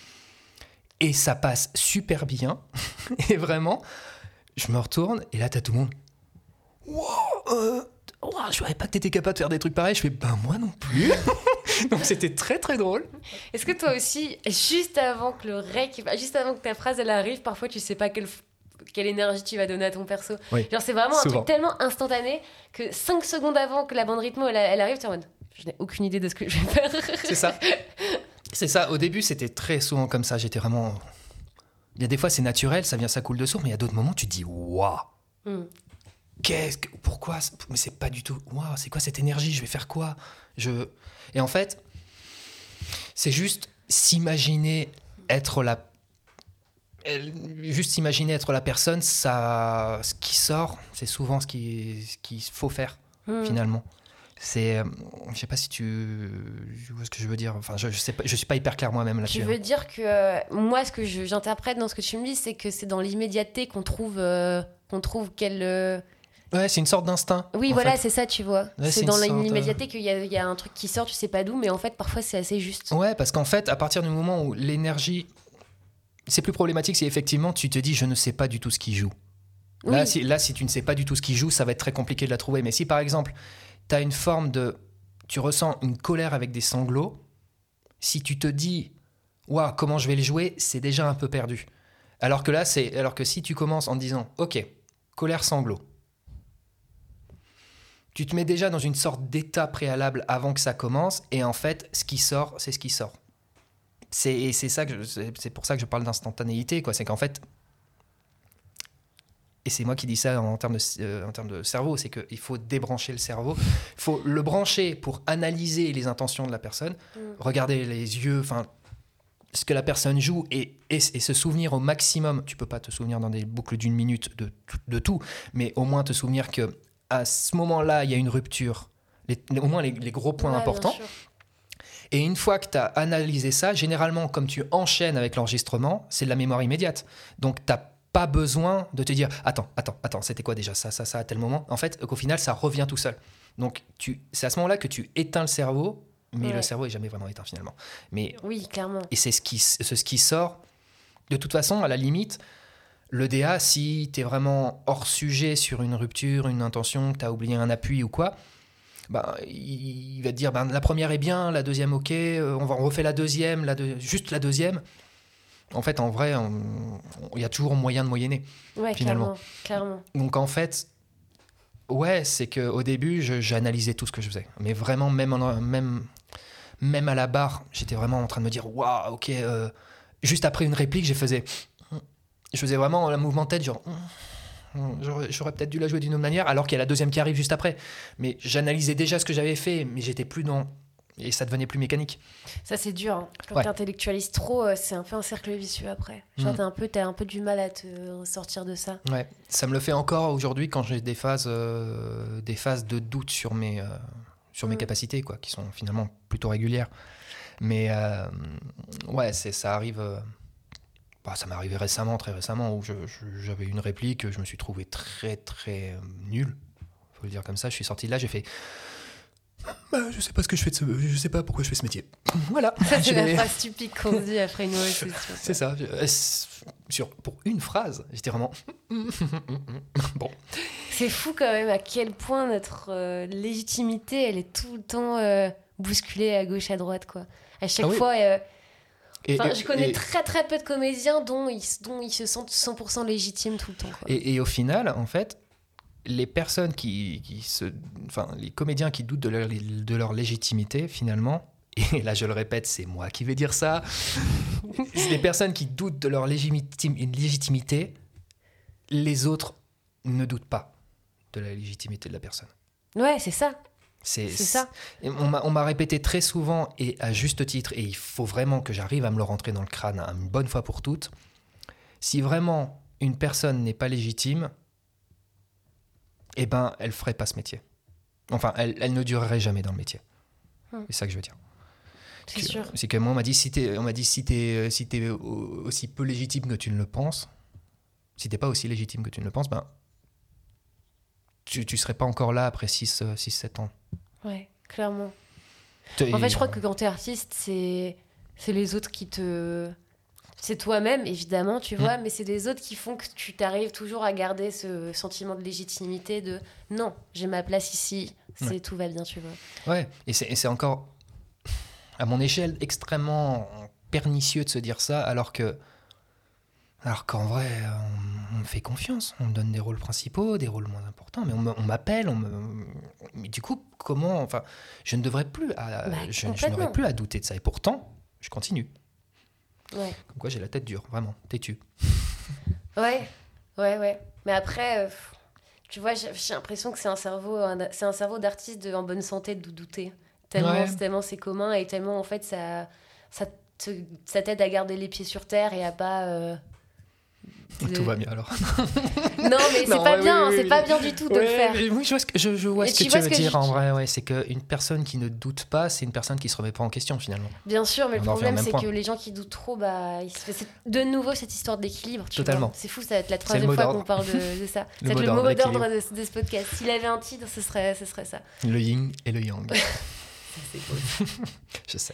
Et ça passe super bien. et vraiment, je me retourne et là, t'as tout le monde. Wow, je savais pas que t'étais capable de faire des trucs pareils. Je fais, ben moi non plus. Donc c'était très très drôle. Est-ce que toi aussi, juste avant que le rec, juste avant que ta phrase elle arrive, parfois tu sais pas quelle, quelle énergie tu vas donner à ton perso Genre c'est vraiment un truc tellement instantané que 5 secondes avant que la bande rythmo elle, elle arrive, tu es en mode je n'ai aucune idée de ce que je vais faire. C'est ça. C'est ça. Au début c'était très souvent comme ça. J'étais vraiment. Il y a des fois c'est naturel, ça vient, ça coule de source, mais il y a d'autres moments tu te dis waouh. Hmm. Qu'est-ce que, pourquoi Mais c'est pas du tout. Waouh, c'est quoi cette énergie? Je vais faire quoi? Je et en fait, c'est juste s'imaginer être la juste imaginer être la personne, ça, ce qui sort, c'est souvent ce qui- ce qu'il faut faire Hmm. finalement. C'est, euh, je sais pas si tu, vois ce que je veux dire. Enfin, je, je sais pas, je suis pas hyper clair moi-même là-dessus. Tu veux dire que euh, moi, ce que j'interprète dans ce que tu me dis, c'est que c'est dans l'immédiateté qu'on trouve, euh, qu'on trouve quelle. euh, Ouais, c'est une sorte d'instinct. Oui, voilà, c'est ça, tu vois. Ouais, c'est dans sorte, euh, l'immédiateté qu'il y, a- il y a un truc qui sort, tu sais pas d'où, mais en fait, parfois, c'est assez juste. Ouais, parce qu'en fait, à partir du moment où l'énergie, c'est plus problématique, si effectivement tu te dis, je ne sais pas du tout ce qui joue. Là, si, là, si tu ne sais pas du tout ce qui joue, ça va être très compliqué de la trouver. Mais si par exemple, tu as une forme de. Tu ressens une colère avec des sanglots, si tu te dis, waouh, comment je vais le jouer, c'est déjà un peu perdu. Alors que là, c'est. Alors que si tu commences en te disant, ok, colère sanglot, tu te mets déjà dans une sorte d'état préalable avant que ça commence, et en fait, ce qui sort, c'est ce qui sort. C'est et c'est ça que c'est pour ça que je parle d'instantanéité, quoi. C'est qu'en fait, et c'est moi qui dis ça en termes de, euh, en termes de cerveau, c'est qu'il faut débrancher le cerveau, il faut le brancher pour analyser les intentions de la personne, Mm. regarder les yeux, enfin ce que la personne joue et, et, et se souvenir au maximum. Tu peux pas te souvenir dans des boucles d'une minute de, de tout, mais au moins te souvenir que à ce moment-là, il y a une rupture. Les- les- au moins les, les gros points Ouais, importants. Et une fois que tu as analysé ça, généralement, comme tu enchaînes avec l'enregistrement, c'est de la mémoire immédiate. Donc, tu pas besoin de te dire Attends, attends, attends, c'était quoi déjà ça, ça, ça, à tel moment En fait, qu'au final, ça revient tout seul. Donc, tu, c'est à ce moment-là que tu éteins le cerveau, mais Ouais. le cerveau est jamais vraiment éteint finalement. Mais, Oui, clairement. et c'est ce qui, c'est ce qui sort. De toute façon, à la limite, le DA, si tu es vraiment hors sujet sur une rupture, une intention, que tu as oublié un appui ou quoi, bah, il va te dire ben, la première est bien, la deuxième ok, euh, on, va, on refait la deuxième, la deux- juste la deuxième. En fait, en vrai, il y a toujours moyen de moyenner. Ouais, Finalement. clairement. clairement. Donc en fait, ouais, c'est qu'au début, j'analysais tout ce que je faisais. Mais vraiment, même, en- même, même à la barre, j'étais vraiment en train de me dire, waouh, ok. euh, juste après une réplique, je faisais, je faisais vraiment un mouvement de tête, genre, hum, j'aurais peut-être dû la jouer d'une autre manière, alors qu'il y a la deuxième qui arrive juste après. Mais j'analysais déjà ce que j'avais fait, mais j'étais plus dans. Et ça devenait plus mécanique. Ça, c'est dur. Hein. Quand Ouais. t'intellectualises trop, euh, c'est un peu un cercle vicieux après. Genre, Mm. t'as un, peu- t'as un peu du mal à te sortir de ça. Ouais, ça me le fait encore aujourd'hui quand j'ai des phases, euh, des phases de doute sur mes, euh, sur mes Mm. capacités, quoi, qui sont finalement plutôt régulières. Mais euh, ouais, c'est, ça arrive. Bah, ça m'est arrivé récemment, très récemment, où j'avais une réplique, je me suis trouvé très très euh, nul. Faut le dire comme ça. Je suis sorti de là, j'ai fait. Bah, je sais pas ce que je fais de ce, je sais pas pourquoi je fais ce métier. Voilà. Ça, c'est la phrase typique qu'on dit après une mauvaise c'est ça. Sur, pour une phrase, j'étais vraiment. bon. C'est fou quand même à quel point notre euh, légitimité, elle est tout le temps euh, bousculée à gauche, à droite, quoi. À chaque Ah oui. fois, euh, Et- enfin, et- je connais et- très très peu de comédiens dont ils, dont ils se sentent 100% légitimes tout le temps. Quoi. Et, au final, en fait, les personnes qui, qui se. Enfin, les comédiens qui doutent de leur, de leur légitimité, finalement, et là je le répète, c'est moi qui vais dire ça, les personnes qui doutent de leur légitim- légitimité, les autres ne doutent pas de la légitimité de la personne. Ouais, c'est ça. C'est ça. On m'a répété très souvent, et à juste titre, et il faut vraiment que j'arrive à me le rentrer dans le crâne une bonne fois pour toutes, si vraiment une personne n'est pas légitime, eh ben, elle ferait pas ce métier. Enfin, elle, elle ne durerait jamais dans le métier. Hmm. C'est ça que je veux dire. C'est sûr. C'est que moi, on m'a dit, si t'es, on m'a dit, si t'es, si aussi peu légitime que tu ne le penses, si t'es pas aussi légitime que tu ne le penses, ben, tu, tu serais pas encore là après 6-7 ans. Ouais, clairement. En fait, je crois que quand t'es artiste, c'est c'est les autres qui te. C'est toi-même, évidemment, tu vois, mais c'est les autres qui font que tu t'arrives toujours à garder ce sentiment de légitimité de non, j'ai ma place ici, c'est Ouais. tout va bien, tu vois. Ouais, et c'est, et c'est encore, à mon échelle, extrêmement pernicieux de se dire ça, alors que. Alors qu'en vrai, on, me fait confiance, on me donne des rôles principaux, des rôles moins importants, mais on, m'appelle, on me. Mais du coup, comment. Enfin, je ne devrais plus. À, Bah, je, je complètement. n'aurais plus à douter de ça, et pourtant, je continue. Ouais. Comme quoi, j'ai la tête dure, vraiment, têtu. Ouais, ouais, ouais. Mais après, euh, tu vois, j'ai l'impression que c'est un cerveau, c'est un cerveau d'artiste en bonne santé de douter. Tellement, Ouais. tellement c'est commun et tellement en fait ça, ça, te- ça t'aide à garder les pieds sur terre et à pas, euh, Tout va bien alors. non, mais c'est pas ouais, bien, oui, c'est oui, pas oui. bien du tout de le faire. mais oui, je vois ce que, je, je vois Et ce tu que tu vois veux ce que dire je- en vrai. Ouais, c'est qu'une personne qui ne doute pas, c'est une personne qui se remet pas en question finalement. Bien sûr, mais On le problème, c'est que les gens qui doutent trop, bah, il se fait- c'est de nouveau cette histoire d'équilibre. Totalement. C'est fou, ça va être la troisième fois qu'on parle de, de ça. Le C'est mot le mot d'ordre de, de ce podcast. S'il avait un titre, ce serait, ce serait ça. Le yin et le yang. C'est beau. je sais.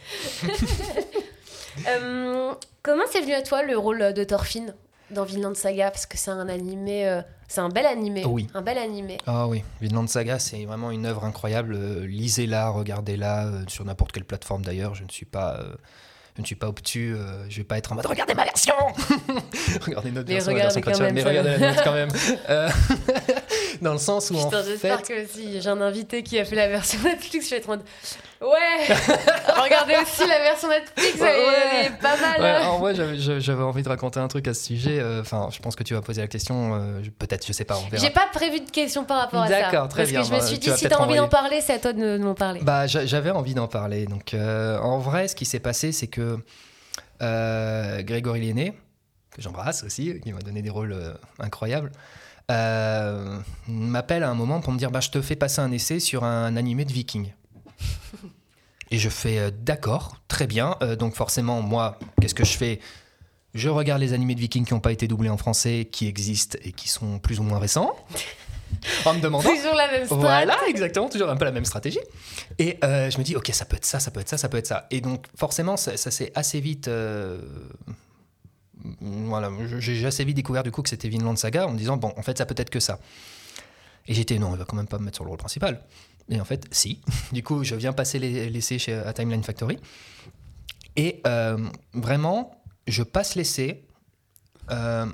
Euh, comment c'est venu à toi le rôle de Thorfinn? Dans Vinland Saga Parce que c'est un animé, euh, c'est un bel animé. Oui. Un bel animé. Ah oui, Vinland Saga, c'est vraiment une œuvre incroyable. Euh, Lisez-la, regardez-la euh, sur n'importe quelle plateforme d'ailleurs. Je ne suis pas, euh, je ne suis pas obtus. je vais pas être en mode regardez ma version. regardez notre Mais version, la regardez version quand Crunchyroll, même, mais regardez la nôtre quand même. Dans le sens où en Putain, j'espère fait, que si j'ai un invité qui a fait la version Netflix, je vais être en mode Ouais Regardez aussi la version Netflix, elle, est- elle est pas mal. Ouais, en vrai, j'avais- envie de raconter un truc à ce sujet. euh, Enfin, je pense que tu vas poser la question. euh, je- Peut-être, je sais pas, on verra. J'ai pas prévu de questions par rapport à ça. D'accord, très Parce bien, que je me bah, suis tu dit, vas si t'as envie d'en parler, c'est à toi de, de m'en parler. Bah, j'a- j'avais envie d'en parler. Donc, euh, en vrai, ce qui s'est passé, c'est que euh, Grégory Lienné, que j'embrasse aussi, qui m'a donné des rôles euh, incroyables, euh, m'appelle à un moment pour me dire bah, Je te fais passer un essai sur un animé de Viking. Et je fais euh, D'accord, très bien. Euh, donc, forcément, moi, qu'est-ce que je fais? Je regarde les animés de Vikings qui n'ont pas été doublés en français, qui existent et qui sont plus ou moins récents. en me demandant Toujours la même strat. voilà, exactement, toujours un peu la même stratégie. Et euh, je me dis, ok, ça peut être ça, ça peut être ça, ça peut être ça. Et donc, forcément, ça, ça s'est assez vite. euh, voilà, je- j'ai assez vite découvert du coup que c'était Vinland Saga en me disant, bon, en fait, ça peut être que ça. Et j'étais, non, il va quand même pas me mettre sur le rôle principal. Et en fait, si. Du coup, je viens passer les- l'essai chez à Timeline Factory. Et euh, vraiment, je passe l'essai. Euh,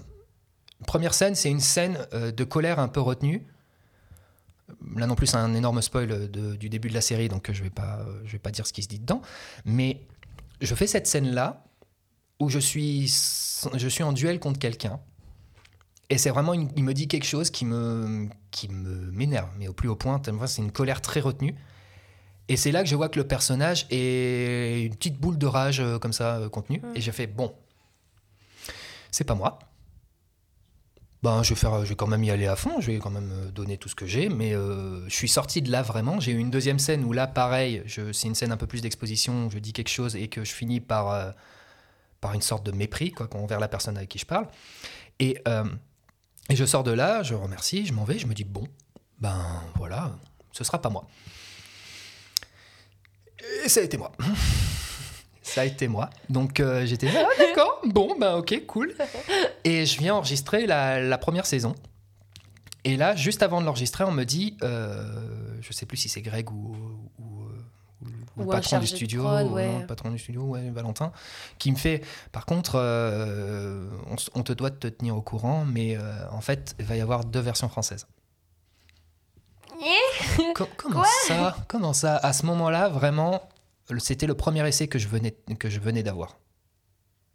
première scène, c'est une scène euh, de colère un peu retenue. Là non plus, c'est un énorme spoil de- du début de la série, donc je vais pas, je vais pas dire ce qui se dit dedans. Mais je fais cette scène-là où je suis, je suis en duel contre quelqu'un. Et c'est vraiment, une- il me dit quelque chose qui me, qui me m'énerve, mais au plus haut point. C'est une colère très retenue. Et c'est là que je vois que le personnage est une petite boule de rage euh, comme ça euh, contenue. Et je fais bon, c'est pas moi. Ben, je vais faire, je vais quand même y aller à fond. Je vais quand même euh, donner tout ce que j'ai. Mais euh, je suis sorti de là vraiment. J'ai eu une deuxième scène où là, pareil, je- c'est une scène un peu plus d'exposition. où Je dis quelque chose et que je finis par euh, par une sorte de mépris quoi, envers la personne avec qui je parle. Et euh, et je sors de là, je remercie, je m'en vais, je me dis bon, ben voilà, ce sera pas moi. Et ça a été moi. Ça a été moi. Donc euh, j'étais ah, d'accord, bon, ben ok, cool. Et je viens enregistrer la, première saison. Et là, juste avant de l'enregistrer, on me dit, euh, je sais plus si c'est Greg ou, ou- patron du studio, prod, ou ouais. non, le patron du studio, ouais, Valentin, qui me fait, par contre, euh, on, te doit de te tenir au courant, mais euh, en fait, il va y avoir deux versions françaises. Co- comment ça Comment ça À ce moment-là, vraiment, c'était le premier essai que je venais, que je venais d'avoir.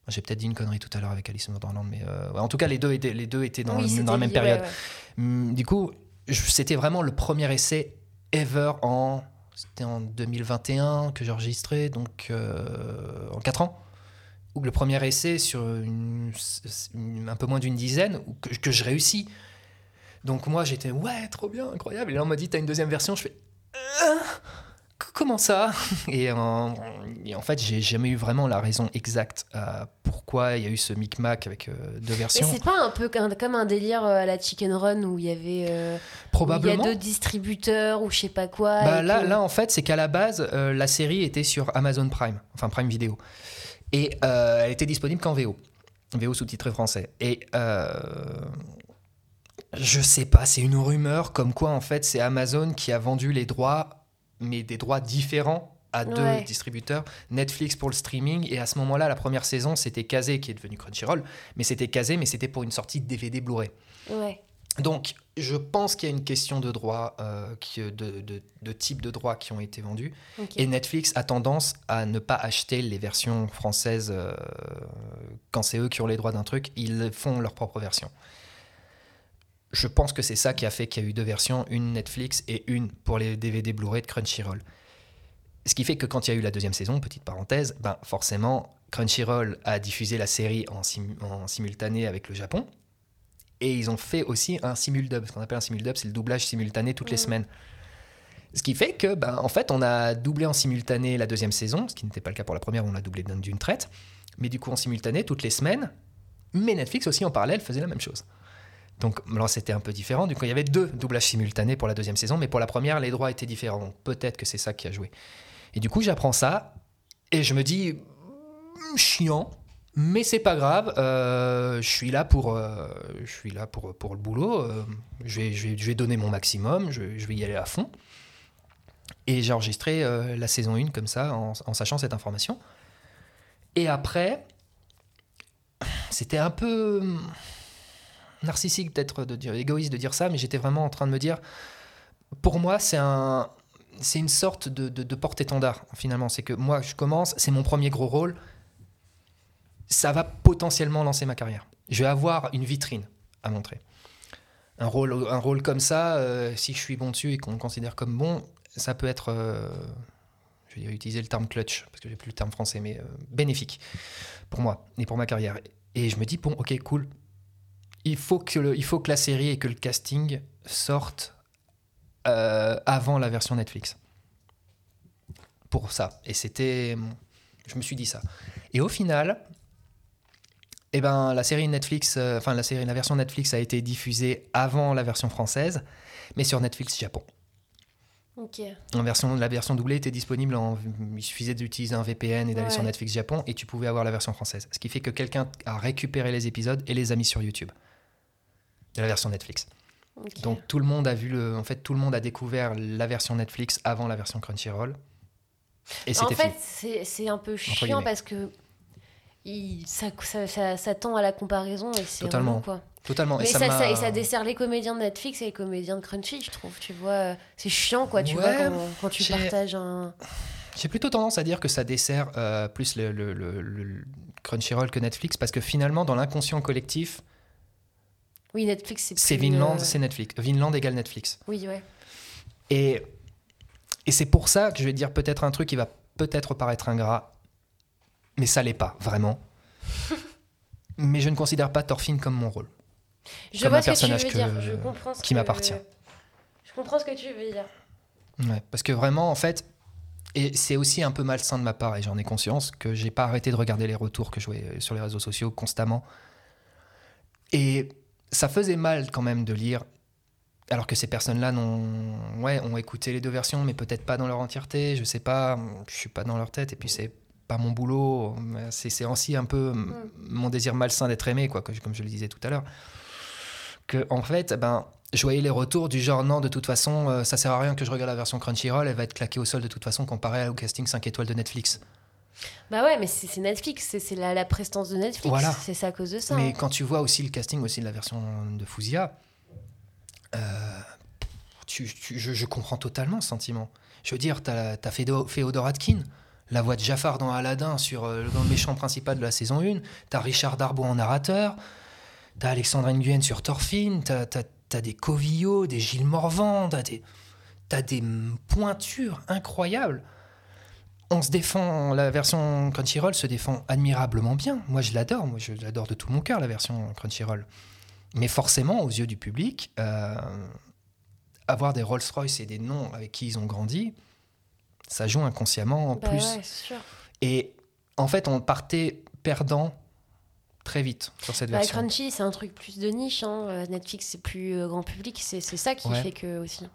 J'ai peut-être dit une connerie tout à l'heure avec Alice in Wonderland, mais euh, en tout cas, les deux étaient, les deux étaient dans, Oui, dans la même lié, période. ouais, ouais. Hum, Du coup, c'était vraiment le premier essai ever en. C'était en 2021 que j'ai enregistré, donc euh, en 4 ans. Ou le premier essai sur un peu moins d'une dizaine, que, je réussis. Donc moi, j'étais ouais, trop bien, incroyable. Et là, on m'a dit, t'as une deuxième version. Je fais Euh, comment ça? Et en, et en fait, j'ai jamais eu vraiment la raison exacte à pourquoi il y a eu ce micmac avec euh, deux Et versions. c'est pas un peu comme un délire euh, à la Chicken Run où il y avait. euh, il y Probablement. a deux distributeurs ou je sais pas quoi. Bah, là, que- là, en fait, c'est qu'à la base, euh, la série était sur Amazon Prime, enfin Prime Video. Et euh, elle était disponible qu'en VO. VO sous-titré français. Et euh, je sais pas, c'est une rumeur comme quoi, en fait, c'est Amazon qui a vendu les droits, mais des droits différents à deux Ouais. distributeurs. Netflix pour le streaming. Et à ce moment-là, la première saison, c'était Kazé qui est devenu Crunchyroll. Mais c'était Kazé, mais c'était pour une sortie DVD Blu-ray. Ouais. Donc, je pense qu'il y a une question de droit, euh, qui- de, de, de type de droits qui ont été vendus. Et Netflix a tendance à ne pas acheter les versions françaises euh, quand c'est eux qui ont les droits d'un truc. Ils font leur propre version. Je pense que c'est ça qui a fait qu'il y a eu deux versions, une Netflix et une pour les DVD Blu-ray de Crunchyroll. Ce qui fait que quand il y a eu la deuxième saison, petite parenthèse, ben forcément, Crunchyroll a diffusé la série en, sim- en simultané avec le Japon. Et ils ont fait aussi un simuldub. Ce qu'on appelle un simuldub, c'est le doublage simultané toutes les semaines. Ce qui fait que, ben, en fait, on a doublé en simultané la deuxième saison, ce qui n'était pas le cas pour la première, on l'a doublé d'une traite. Mais du coup, en simultané toutes les semaines. Mais Netflix aussi, en parallèle, faisait la même chose. Donc là, c'était un peu différent. Du coup, il y avait deux doublages simultanés pour la deuxième saison, mais pour la première, les droits étaient différents. Donc peut-être que c'est ça qui a joué. Et du coup, j'apprends ça et je me dis, hmm, chiant, mais c'est pas grave. euh, je suis là pour, euh, je suis là pour, pour le boulot. euh, je, vais, je, vais, je vais donner mon maximum. Je, vais y aller à fond. Et j'ai enregistré la saison 1 comme ça, en, sachant cette information. Et après, c'était un peu hum, narcissique dire égoïste de dire ça, mais j'étais vraiment en train de me dire, pour moi, c'est un, c'est une sorte de porte-étendard finalement. C'est que moi, je commence, c'est mon premier gros rôle. Ça va potentiellement lancer ma carrière. Je vais avoir une vitrine à montrer. Un rôle, un rôle comme ça, euh, si je suis bon dessus et qu'on me considère comme bon, ça peut être, euh, je vais utiliser le terme clutch parce que j'ai plus le terme français, mais euh, bénéfique pour moi et pour ma carrière. Et je me dis bon, ok, cool. Il faut que le, il faut que la série et que le casting sortent euh, avant la version Netflix. Pour ça. Et c'était. Je me suis dit ça. Et au final, eh ben, la série Netflix, euh, enfin la série, la version Netflix a été diffusée avant la version française, mais sur Netflix Japon. Ok. En version, la version doublée était disponible. En, il suffisait d'utiliser un VPN et d'aller Ouais. sur Netflix Japon et tu pouvais avoir la version française. Ce qui fait que quelqu'un a récupéré les épisodes et les a mis sur YouTube de la version Netflix. Donc tout le monde a vu le, en fait tout le monde a découvert la version Netflix avant la version Crunchyroll. Et en fait, c'est un peu chiant parce que il, ça, ça, ça, ça tend à la comparaison et c'est Totalement. quoi. Totalement. Mais et ça, ça, et dessert les comédiens de Netflix et les comédiens de Crunchy, je trouve. Tu vois, c'est chiant, quoi. Tu Ouais, vois, quand, quand tu partages un. J'ai plutôt tendance à dire que ça dessert euh, plus le, le- le- le Crunchyroll que Netflix parce que finalement dans l'inconscient collectif, Oui, Netflix, c'est. c'est Vinland, euh, c'est Netflix. Vinland égale Netflix. Oui, ouais. Et, et c'est pour ça que je vais dire peut-être un truc qui va peut-être paraître ingrat, mais ça l'est pas, vraiment. mais je ne considère pas Thorfinn comme mon rôle. Je Comme vois un ce que tu veux personnage dire. que- Je comprends ce qui m'appartient. Je comprends ce que tu veux dire. Ouais, parce que vraiment, en fait, et c'est aussi un peu malsain de ma part, et j'en ai conscience, que j'ai pas arrêté de regarder les retours que je voyais sur les réseaux sociaux constamment. Et ça faisait mal quand même de lire, alors que ces personnes-là n'ont, ouais, ont écouté les deux versions, mais peut-être pas dans leur entièreté, je sais pas, je suis pas dans leur tête, et puis c'est pas mon boulot, c'est aussi un peu Mm. mon désir malsain d'être aimé, quoi, que comme je le disais tout à l'heure. Que, en fait, ben, je voyais les retours du genre non, de toute façon, euh, ça sert à rien que je regarde la version Crunchyroll, elle va être claquée au sol de toute façon comparée au casting 5 étoiles de Netflix. Bah ouais, mais c'est Netflix, c'est la, la prestance de Netflix. Voilà. C'est ça à cause de ça. Mais hein. quand tu vois aussi le casting aussi de la version de Fuzia, euh, tu- tu- je, je comprends totalement ce sentiment. Je veux dire, t'as as Féodor Atkin, la voix de Jafar dans Aladdin sur euh, dans le méchant principal de la saison 1, t'as Richard Darbo en narrateur, t'as Alexandre Nguyen sur Thorfinn, t'as as, des Covillo, des Gilles Morvan, t'as des, t'as des pointures incroyables. On se défend, la version Crunchyroll se défend admirablement bien. Moi, je l'adore. Moi, je l'adore de tout mon cœur, la version Crunchyroll. Mais forcément, aux yeux du public, euh, avoir des Rolls-Royce et des noms avec qui ils ont grandi, ça joue inconsciemment en Bah plus. ouais, sûr. Et en fait, on partait perdant très vite sur cette Bah, version. Crunchy, c'est un truc plus de niche. hein. Euh, Netflix, c'est plus euh, grand public. C'est c'est ça qui Ouais. fait que aussi.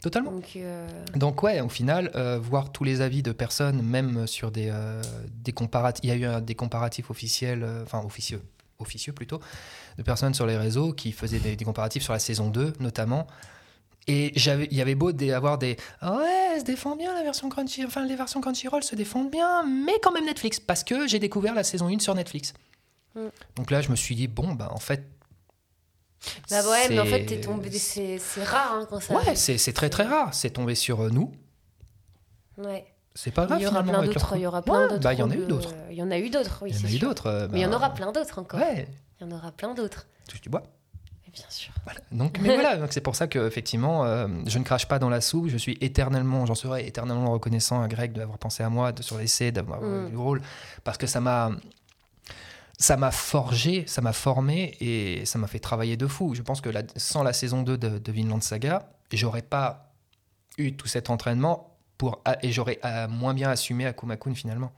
Totalement. Donc, euh, Donc ouais, au final, euh, voir tous les avis de personnes, même sur des, euh, des comparatifs, il y a eu des comparatifs officiels, enfin officieux, officieux plutôt, de personnes sur les réseaux qui faisaient des, des comparatifs sur la saison 2 notamment. Et il y avait beau des- avoir des Ah ouais, elle se défend bien la version Crunchy, enfin les versions Crunchyroll se défendent bien, mais quand même Netflix parce que j'ai découvert la saison 1 sur Netflix. Mm. Donc là, je me suis dit bon bah en fait. Bah ouais, mais en fait, c'est- t'es tombé. C'est c'est rare hein, quand ça. Ouais, c'est, très très rare. C'est tombé sur euh, nous. Ouais. C'est pas grave. Il y aura plein d'autres. Il y aura plein d'autres. bah, il y en a eu d'autres. Il y en a eu d'autres, oui. Il y en a eu d'autres. euh, Mais il y en bah, aura plein d'autres encore. Ouais, Il y en aura plein d'autres. du bois. Bien sûr. Voilà. Donc, mais voilà, c'est pour ça que effectivement, euh, je ne crache pas dans la soupe. Je suis éternellement, j'en serai éternellement reconnaissant à Greg d'avoir pensé à moi de, sur l'essai, d'avoir Mm. eu le rôle, parce que ça m'a. Ça m'a forgé, ça m'a formé et ça m'a fait travailler de fou. Je pense que la- sans la saison 2 de, de Vinland Saga, j'aurais pas eu tout cet entraînement pour, et j'aurais moins bien assumé Akuma Kun finalement.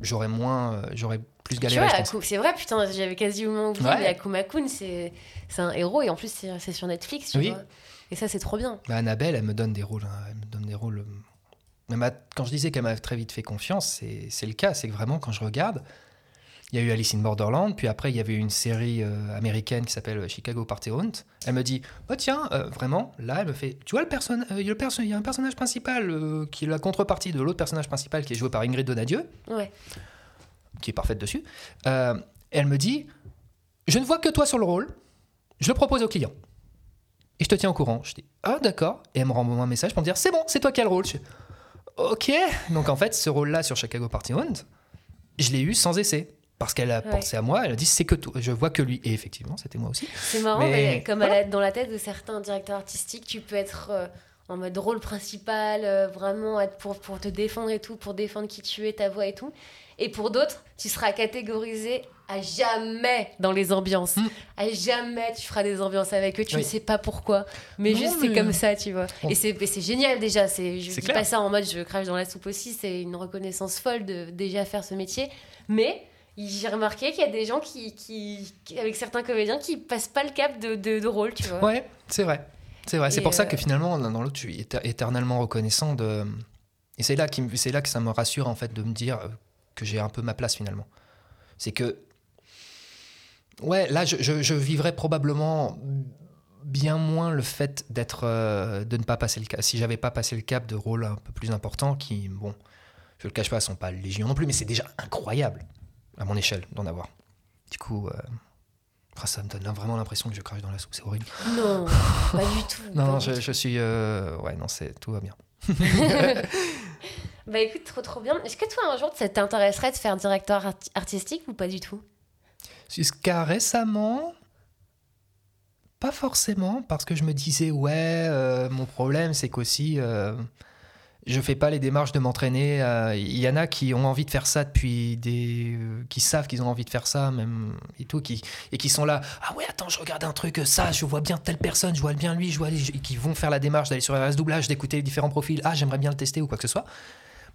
J'aurais moins, euh, j'aurais plus galéré, c'est vrai, putain, j'avais quasiment oublié, Ouais. mais Akuma Kun, c'est un héros et en plus, c'est sur Netflix, tu Oui. vois. Et ça, c'est trop bien. Bah, Annabelle, elle me donne des rôles. hein, Elle me donne des rôles. euh, elle quand je disais qu'elle m'a très vite fait confiance, c'est c'est le cas. C'est que vraiment, quand je regarde, il y a eu Alice in Borderland, puis après, il y avait une série euh, américaine qui s'appelle Chicago Party Hunt. Elle me dit Oh, tiens, euh, vraiment, là, elle me fait Tu vois, le, euh, il y a le perso- il y a un personnage principal euh, qui est la contrepartie de l'autre personnage principal qui est joué par Ingrid Donadieu, Ouais. qui est parfaite dessus. Euh, elle me dit Je ne vois que toi sur le rôle, je le propose au client. Et je te tiens au courant. Je dis Ah, d'accord. Et elle me renvoie un message pour me dire C'est bon, c'est toi qui as le rôle. Je dis, Ok. Donc en fait, ce rôle-là sur Chicago Party Hunt, je l'ai eu sans essai. Parce qu'elle a Ouais. pensé à moi, elle a dit C'est que toi. Je vois que lui. Et effectivement, c'était moi aussi. C'est marrant, Mais mais, comme voilà. dans la tête de certains directeurs artistiques, tu peux être euh, en mode rôle principal, euh, vraiment être pour, pour te défendre et tout, pour défendre qui tu es, ta voix et tout. Et pour d'autres, tu seras catégorisé à jamais dans les ambiances. Mm. À jamais tu feras des ambiances avec eux, tu Oui. ne sais pas pourquoi. Mais Non, juste mais- c'est comme ça, tu vois. Bon. Et c'est génial déjà. c'est- Je C'est dis clair. pas ça en mode je crache dans la soupe aussi, c'est une reconnaissance folle de déjà faire ce métier. Mais j'ai remarqué qu'il y a des gens qui, qui, qui- avec certains comédiens, qui passent pas le cap de, de, de rôle, tu vois. Ouais, c'est vrai. C'est vrai. C'est pour ça euh, que finalement, l'un dans l'autre, je suis éter- éternellement reconnaissant de. Et c'est là, qui me- c'est là que ça me rassure, en fait, de me dire euh, que j'ai un peu ma place finalement. C'est que. Ouais, là, je, je, je vivrais probablement bien moins le fait d'être. euh, de ne pas passer le cap. Si j'avais pas passé le cap de rôles un peu plus importants, qui, bon, je le cache pas, sont pas légion non plus, mais c'est déjà incroyable, à mon échelle, d'en avoir. Du coup. euh, ah, ça me donne vraiment l'impression que je crache dans la soupe, c'est horrible. Non, pas du tout. Non, je, suis. euh, Ouais, non, c'est tout va bien. Bah écoute, trop trop bien. Est-ce que toi un jour ça t'intéresserait de faire directeur arti- artistique ou pas du tout? Jusqu'à récemment, pas forcément, parce que je me disais, ouais, euh, mon problème, c'est qu'aussi, euh, je fais pas les démarches de m'entraîner. euh, Il y en a qui ont envie de faire ça depuis des. euh, qui savent qu'ils ont envie de faire ça, même, et tout, qui, et qui sont là, ah ouais, attends, je regarde un truc, ça, je vois bien telle personne, je vois bien lui, je vois. Et qui vont faire la démarche d'aller sur RS Doublage, d'écouter les différents profils, ah, j'aimerais bien le tester ou quoi que ce soit.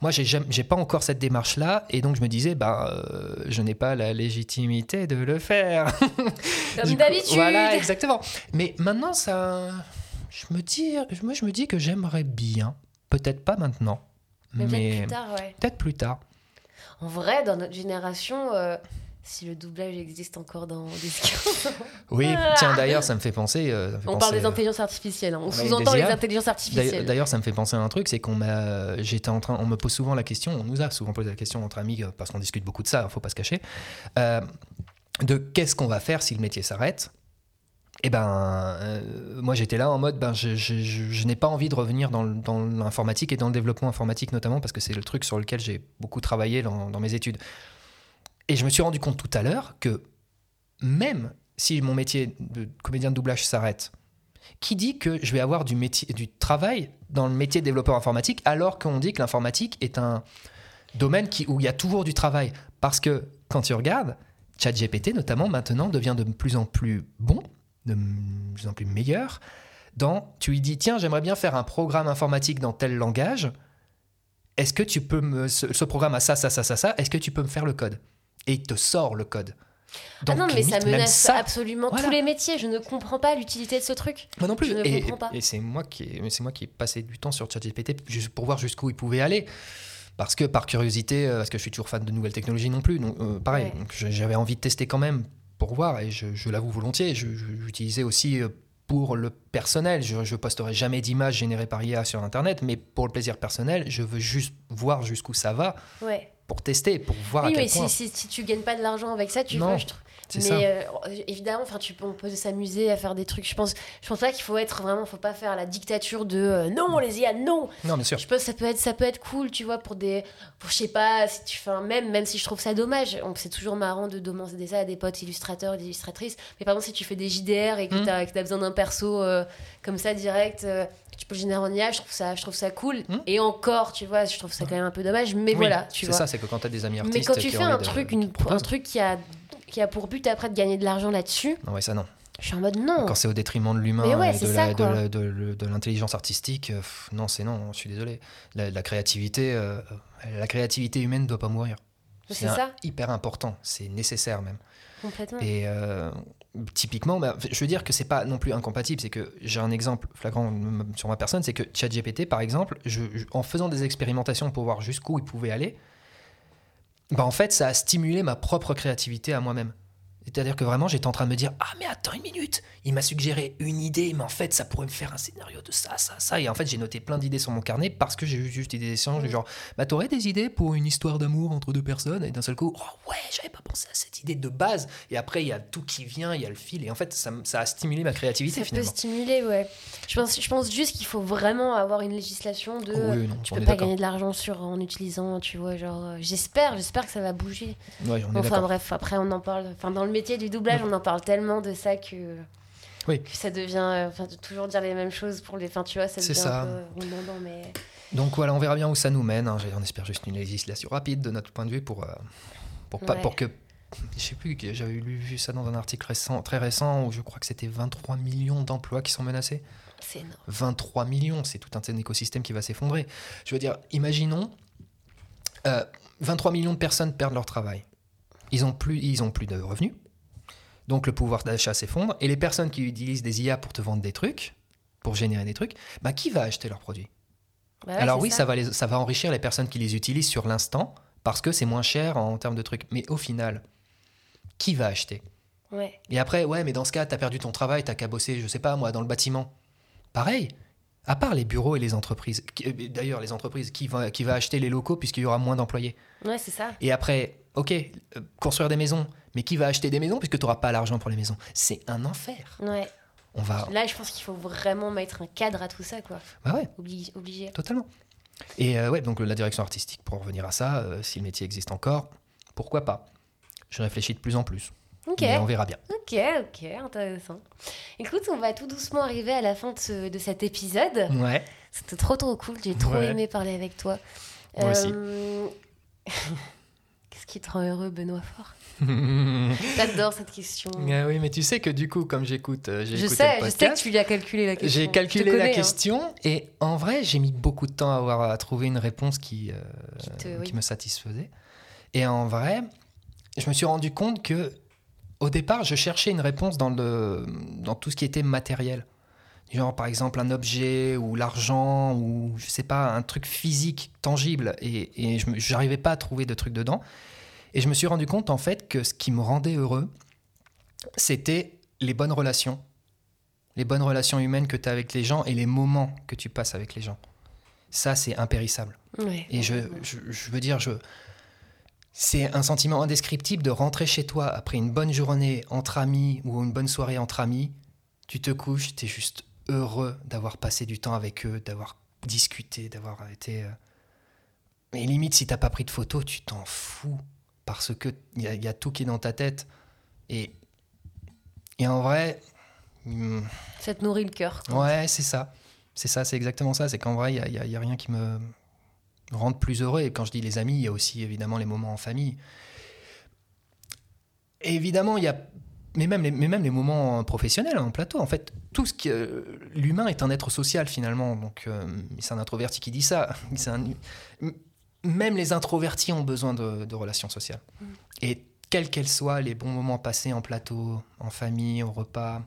Moi, j'ai pas encore cette démarche-là, et donc je me disais, euh, je n'ai pas la légitimité de le faire. Comme d'habitude. Voilà, exactement. Mais maintenant, ça, je me dis, moi, je me dis que j'aimerais bien, peut-être pas maintenant, Mais, mais, peut-être plus tard, ouais. peut-être plus tard. En vrai, dans notre génération, euh, si le doublage existe encore dans Discord, Oui, Ah. tiens, d'ailleurs, ça me fait penser. euh, ça me fait on penser, parle des euh, intelligences artificielles. hein. On sous-entend des les intelligences artificielles. D'ailleurs, ça me fait penser à un truc, c'est qu'on m'a, j'étais en train, on me pose souvent la question, on nous a souvent posé la question entre amis, parce qu'on discute beaucoup de ça, faut pas se cacher, euh, de qu'est-ce qu'on va faire si le métier s'arrête. Et ben, euh, moi j'étais là en mode, ben, je, n'ai pas envie de revenir dans, l'informatique et dans le développement informatique notamment, parce que c'est le truc sur lequel j'ai beaucoup travaillé dans, dans mes études. Et je me suis rendu compte tout à l'heure que même si mon métier de comédien de doublage s'arrête, qui dit que je vais avoir du, métier, du travail dans le métier de développeur informatique alors qu'on dit que l'informatique est un domaine qui, où il y a toujours du travail? Parce que quand tu regardes, ChatGPT notamment maintenant devient de plus en plus bon, de plus en plus meilleur. Dans, tu lui dis, tiens, j'aimerais bien faire un programme informatique dans tel langage. Est-ce que tu peux me. Ce, ce programme a ça, ça, ça, ça, ça. Est-ce que tu peux me faire le code? Et il te sort le code. Ah non, mais ça limite, menace ça, absolument Voilà. tous les métiers. Je ne comprends pas l'utilité de ce truc. Moi non plus. Je ne et comprends pas. et c'est moi qui ai, c'est moi qui ai passé du temps sur ChatGPT pour voir jusqu'où il pouvait aller. Parce que par curiosité, euh, parce que je suis toujours fan de nouvelles technologies non plus, donc euh, pareil, Ouais. j'avais envie de tester quand même pour voir et je, je l'avoue volontiers. J'utilisais aussi euh, pour le personnel. Je, je posterai jamais d'images générées par IA sur Internet, mais pour le plaisir personnel, je veux juste voir jusqu'où ça va Ouais. pour tester, pour voir oui, à quel mais point. si, si, si tu gagnes pas de l'argent avec ça, tu Non, vois, je trouve. Mais ça. euh, évidemment, enfin, tu peux, on peut s'amuser à faire des trucs. Je pense, je pense pas qu'il faut être vraiment, faut pas faire la dictature de euh, non les IA, non. Non, bien sûr. Je pense que ça peut être, ça peut être cool, tu vois, pour des, pour, je sais pas, si tu fais un même, même si je trouve ça dommage. C'est toujours marrant de demander ça à des potes illustrateurs des illustratrices. Mais par exemple, si tu fais des JDR et que Mm. tu as, besoin d'un perso euh, comme ça direct, euh, tu peux le générer en IA, je trouve ça, je trouve ça cool. Mm. Et encore, tu vois, je trouve ça quand même un peu dommage. Mais Oui, voilà, c'est ça, c'est que quand tu as des amis artistes. Mais quand tu fais un de- une- truc qui a qui a pour but après de gagner de l'argent là-dessus, Non, ouais, ça non. je suis en mode non. Quand c'est au détriment de l'humain ouais, et de ça, la- de quoi. la- de le- de l'intelligence artistique, euh, non, c'est non, je suis désolé. La, la créativité, euh, la créativité humaine ne doit pas mourir. C'est ça. hyper important, c'est nécessaire même. Complètement. Et euh, typiquement, bah, je veux dire que c'est pas non plus incompatible. C'est que j'ai un exemple flagrant sur ma personne, c'est que ChatGPT, par exemple, je, je- en faisant des expérimentations pour voir jusqu'où il pouvait aller, bah en fait, ça a stimulé ma propre créativité à moi-même. C'est-à-dire que vraiment, j'étais en train de me dire Ah, mais attends une minute Il m'a suggéré une idée, mais en fait, ça pourrait me faire un scénario de ça, ça, ça. Et en fait, j'ai noté plein d'idées sur mon carnet parce que j'ai eu juste des échanges. Mhm. Genre, bah, t'aurais des idées pour une histoire d'amour entre deux personnes? Et d'un seul coup, oh ouais, j'avais pas pensé à cette idée de base. Et après, il y a tout qui vient, il y a le fil. Et en fait, ça, ça a stimulé ma créativité Ça peut finalement. stimuler, ouais. Je pense, je pense juste qu'il faut vraiment avoir une législation de. Oh oui, non, tu peux pas gagner de l'argent sur en utilisant, tu vois, genre. euh, j'espère, j'espère que ça va bouger. Ouais, on est Enfin bref, après on en parle. Enfin dans le métier du doublage, on en parle tellement de ça que. Oui. que ça devient. euh, Enfin, de toujours dire les mêmes choses pour les. Enfin, tu vois, ça C'est devient ça. un peu redondant, mais. Donc voilà, on verra bien où ça nous mène. hein. On espère juste une législation rapide de notre point de vue pour, euh, pour, pas, Ouais. pour que. Je sais plus, j'avais lu vu ça dans un article récent, très récent où je crois que c'était 23 millions d'emplois qui sont menacés. C'est énorme. 23 millions, c'est tout un écosystème qui va s'effondrer. Je veux dire, imaginons, euh, 23 millions de personnes perdent leur travail. Ils ont plus, ils ont plus de revenus. Donc le pouvoir d'achat s'effondre. Et les personnes qui utilisent des IA pour te vendre des trucs, pour générer des trucs, bah, qui va acheter leurs produits? Bah ouais, alors oui, ça. va les- ça va enrichir les personnes qui les utilisent sur l'instant parce que c'est moins cher en termes de trucs. Mais au final, qui va acheter? Ouais. Et après, ouais, mais dans ce cas, t'as perdu ton travail, t'as qu'à bosser, je sais pas moi, dans le bâtiment. Pareil. À part les bureaux et les entreprises. Euh, D'ailleurs, les entreprises, qui va, qui va acheter les locaux puisqu'il y aura moins d'employés Ouais, c'est ça. Et après, ok, euh, construire des maisons, mais qui va acheter des maisons puisque tu n'auras pas l'argent pour les maisons? C'est un enfer. Ouais. On va. Là, je pense qu'il faut vraiment mettre un cadre à tout ça, quoi. Bah ouais, Obligé. obligé. totalement. Et euh, ouais, donc la direction artistique, pour revenir à ça, euh, si le métier existe encore, pourquoi pas? Je réfléchis de plus en plus. Mais on verra bien. Ok, ok, intéressant. Écoute, on va tout doucement arriver à la fin de, ce- de cet épisode. Ouais. C'était trop trop cool, j'ai trop Ouais. aimé parler avec toi. Moi aussi. Euh, Qu'est-ce qui te rend heureux, Benoît Fort J'adore cette question. Ah oui, mais tu sais que du coup, comme j'écoute, euh, j'ai Je sais, le je sais que podcast, tu lui as calculé la question. j'ai calculé connais, la hein. question et en vrai, j'ai mis beaucoup de temps à, avoir, à trouver une réponse qui, euh, Qui te- qui oui. me satisfaisait. Et en vrai, je me suis rendu compte que au départ, je cherchais une réponse dans, le, dans tout ce qui était matériel. Genre, par exemple, un objet ou l'argent ou, je sais pas, un truc physique, tangible. Et, et je n'arrivais pas à trouver de trucs dedans. Et je me suis rendu compte, en fait, que ce qui me rendait heureux, c'était les bonnes relations. Les bonnes relations humaines que tu as avec les gens et les moments que tu passes avec les gens. Ça, c'est impérissable. Et je, je, je veux dire, je, c'est un sentiment indescriptible de rentrer chez toi après une bonne journée entre amis ou une bonne soirée entre amis. Tu te couches, tu es juste heureux d'avoir passé du temps avec eux, d'avoir discuté, d'avoir été. euh, Mais limite, si t'as pas pris de photos, tu t'en fous. Parce que il y, a- il y a tout qui est dans ta tête. Et, et en vrai. hum, Ça te nourrit le cœur. Ouais, c'est ça. C'est ça, c'est exactement ça. C'est qu'en vrai, il n'y a rien qui me rend plus heureux. Et quand je dis les amis, il y a aussi évidemment les moments en famille. Et évidemment, il y a. Mais même, les, mais même les moments professionnels, en plateau, en fait, tout ce qui. euh, L'humain est un être social finalement. Donc, euh, c'est un introverti qui dit ça. Un- même les introvertis ont besoin de, de relations sociales. Et quelles qu'elles soient, les bons moments passés en plateau, en famille, au repas,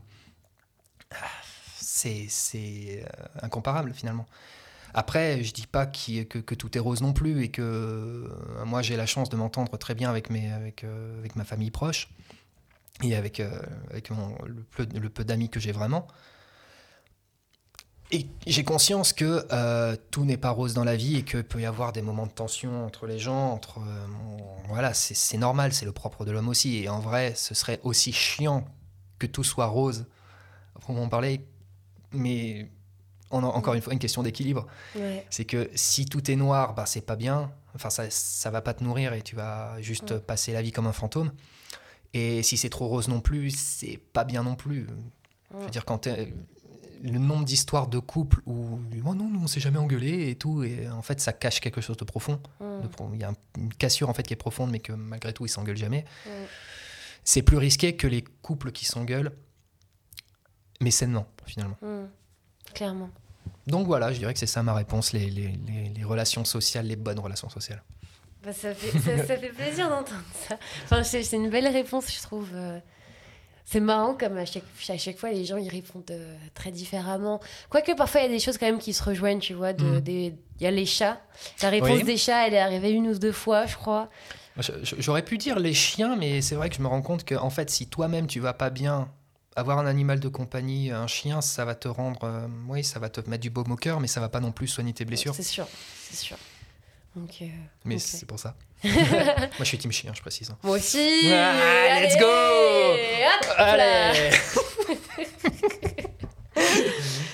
c'est c'est, euh, incomparable finalement. Après, je dis pas que, que tout est rose non plus et que euh, moi j'ai la chance de m'entendre très bien avec, euh, ma famille proche et avec, euh, le peu, d'amis que j'ai vraiment. Et j'ai conscience que tout n'est pas rose dans la vie et qu'il peut y avoir des moments de tension entre les gens. Entre, voilà, c'est normal, c'est le propre de l'homme aussi. Et en vrai, ce serait aussi chiant que tout soit rose, pour m'en parler. Mais on a encore une fois une question d'équilibre. Ouais. C'est que si tout est noir, bah, c'est pas bien. Enfin, ça, ça va pas te nourrir et tu vas juste Mm. passer la vie comme un fantôme. Et si c'est trop rose non plus, c'est pas bien non plus. Je veux Mm. dire, quand t'es- le nombre d'histoires de couples où oh non, nous on s'est jamais engueulé et tout, et en fait ça cache quelque chose de profond. Mm. De pro- Il y a un- une cassure en fait qui est profonde, mais que malgré tout ils s'engueulent jamais. Mm. c'est plus risqué que les couples qui s'engueulent, mais sainement, finalement. Clairement. Donc voilà, je dirais que c'est ça ma réponse, les, les- les- les relations sociales, les bonnes relations sociales. Bah, ça, fait, ça, ça fait plaisir d'entendre ça. Enfin, c'est une belle réponse, je trouve. euh. C'est marrant comme à chaque, à chaque fois les gens ils répondent euh, très différemment. Quoique parfois il y a des choses quand même qui se rejoignent, tu vois. de- Mm. des- Il y a les chats. La réponse Oui. des chats, elle est arrivée une ou deux fois, je crois. J'aurais pu dire les chiens, mais c'est vrai que je me rends compte que en fait, si toi-même tu vas pas bien, avoir un animal de compagnie, un chien, ça va te rendre, euh, oui, ça va te mettre du baume au cœur, mais ça va pas non plus soigner tes blessures. C'est sûr, c'est sûr. Donc, euh, Mais c'est pour ça. Moi, je suis team chien, je précise. hein. Moi aussi. Ah, let's go hop. Allez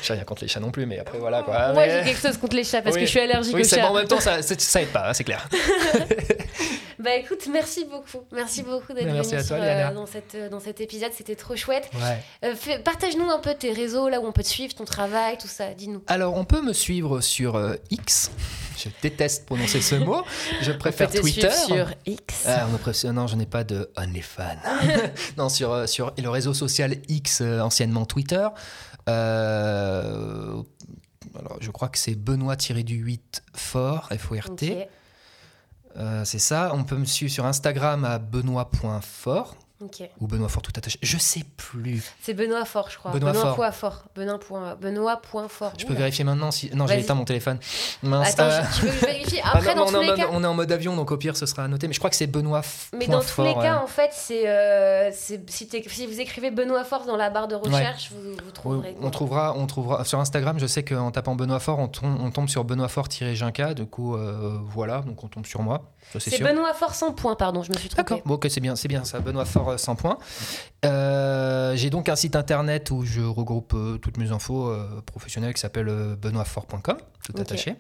J'ai rien contre les chats non plus, mais après voilà quoi. Moi Mais- j'ai quelque chose contre les chats parce Oui. que je suis allergique Oui, aux chats. bon, en même temps, ça aide pas, hein, c'est clair. Bah écoute, merci beaucoup. Merci beaucoup d'être Merci venu euh, dans, cette, euh, dans cet épisode. C'était trop chouette. Ouais. Euh, Partage-nous un peu tes réseaux, là où on peut te suivre, ton travail, tout ça. Dis-nous. Alors, on peut me suivre sur euh, X. Je déteste prononcer ce mot. Je préfère on peut te Twitter. suivre sur X. Ah, on Non, je n'ai pas de OnlyFans. non, sur, sur le réseau social X, anciennement Twitter. Alors, je crois que c'est Benoît-du-8 fort, F-O-R-T. Euh, c'est ça. On peut me suivre sur Instagram à benoît.fort ou Benoît Fort tout attaché. Je sais plus. C'est Benoît Fort, je crois. Benoît Fort. Fort. Benoît point, Benoît point Fort. Je peux Oula. vérifier maintenant si. Non, j'ai éteint mon téléphone. Mince. Attends, Euh, je- tu veux que je vérifie ah, Après, non, dans on, tous en les mode, cas. on est en mode avion, donc au pire, ce sera annoté. Mais je crois que c'est Benoît. Mais point dans tous les cas, en fait, c'est euh, si, vous écrivez Benoît Fort dans la barre de recherche, vous, trouverez. on trouvera, on trouvera sur Instagram. Je sais qu'en tapant Benoît Fort, on tombe, on tombe sur Benoît Fort-Jinka. Du coup, euh, voilà, donc on tombe sur moi. C'est. Benoît Fort sans point, pardon, je me suis trompée. D'accord, bon, ok, c'est bien, c'est bien ça. Benoît Fort euh, 100 points. Euh, J'ai donc un site internet où je regroupe euh, toutes mes infos euh, professionnelles qui s'appelle euh, benoîtfort.com, tout attaché.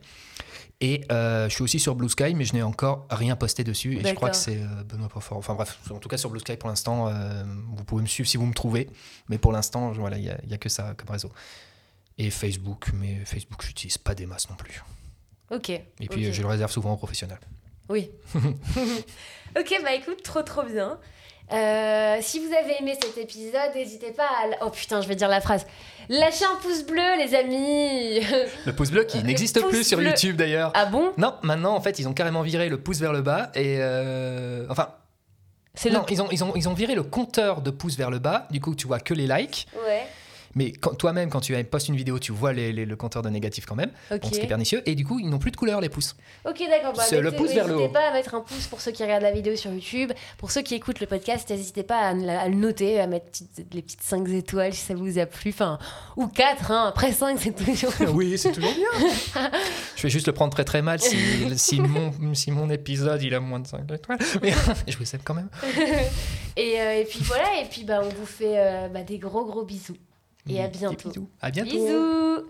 Et euh, je suis aussi sur Blue Sky, mais je n'ai encore rien posté dessus. Et je crois que c'est euh, Benoît Fort. Enfin bref, en tout cas sur Blue Sky pour l'instant, euh, vous pouvez me suivre si vous me trouvez. Mais pour l'instant, voilà, il n'y a, que ça comme réseau. Et Facebook, mais Facebook, je n'utilise pas des masses non plus. Ok. Et puis euh, je le réserve souvent aux professionnels. Oui. ok, bah écoute, trop trop bien. Euh, si vous avez aimé cet épisode, n'hésitez pas à... Oh putain, je vais dire la phrase. Lâchez un pouce bleu, les amis Le pouce bleu qui n'existe plus sur. YouTube d'ailleurs. Ah bon? Non, maintenant en fait ils ont carrément viré le pouce vers le bas et euh, enfin C'est le... non ils ont ils ont ils ont viré le compteur de pouces vers le bas. Du coup tu vois que les likes, Ouais, mais toi-même quand tu postes une vidéo tu vois les- les- le compteur de négatifs quand même. ok. Donc ce qui est pernicieux et du coup ils n'ont plus de couleur les pouces. Ok, d'accord. Bah, le pouce vers le N'hésitez pas à mettre un pouce pour ceux qui regardent la vidéo sur YouTube. Pour ceux qui écoutent le podcast, n'hésitez pas à, à le noter, à mettre les petites 5 étoiles si ça vous a plu. Enfin, ou 4, hein. après 5, c'est toujours. oui c'est toujours bien. je vais juste le prendre très très mal si, si mon si mon épisode il a moins de 5 étoiles. Mais je vous aime quand même. et, euh, et puis voilà, et puis bah, on vous fait euh, bah, des gros gros bisous. Et à Des bientôt. bisous. À bientôt. Bisous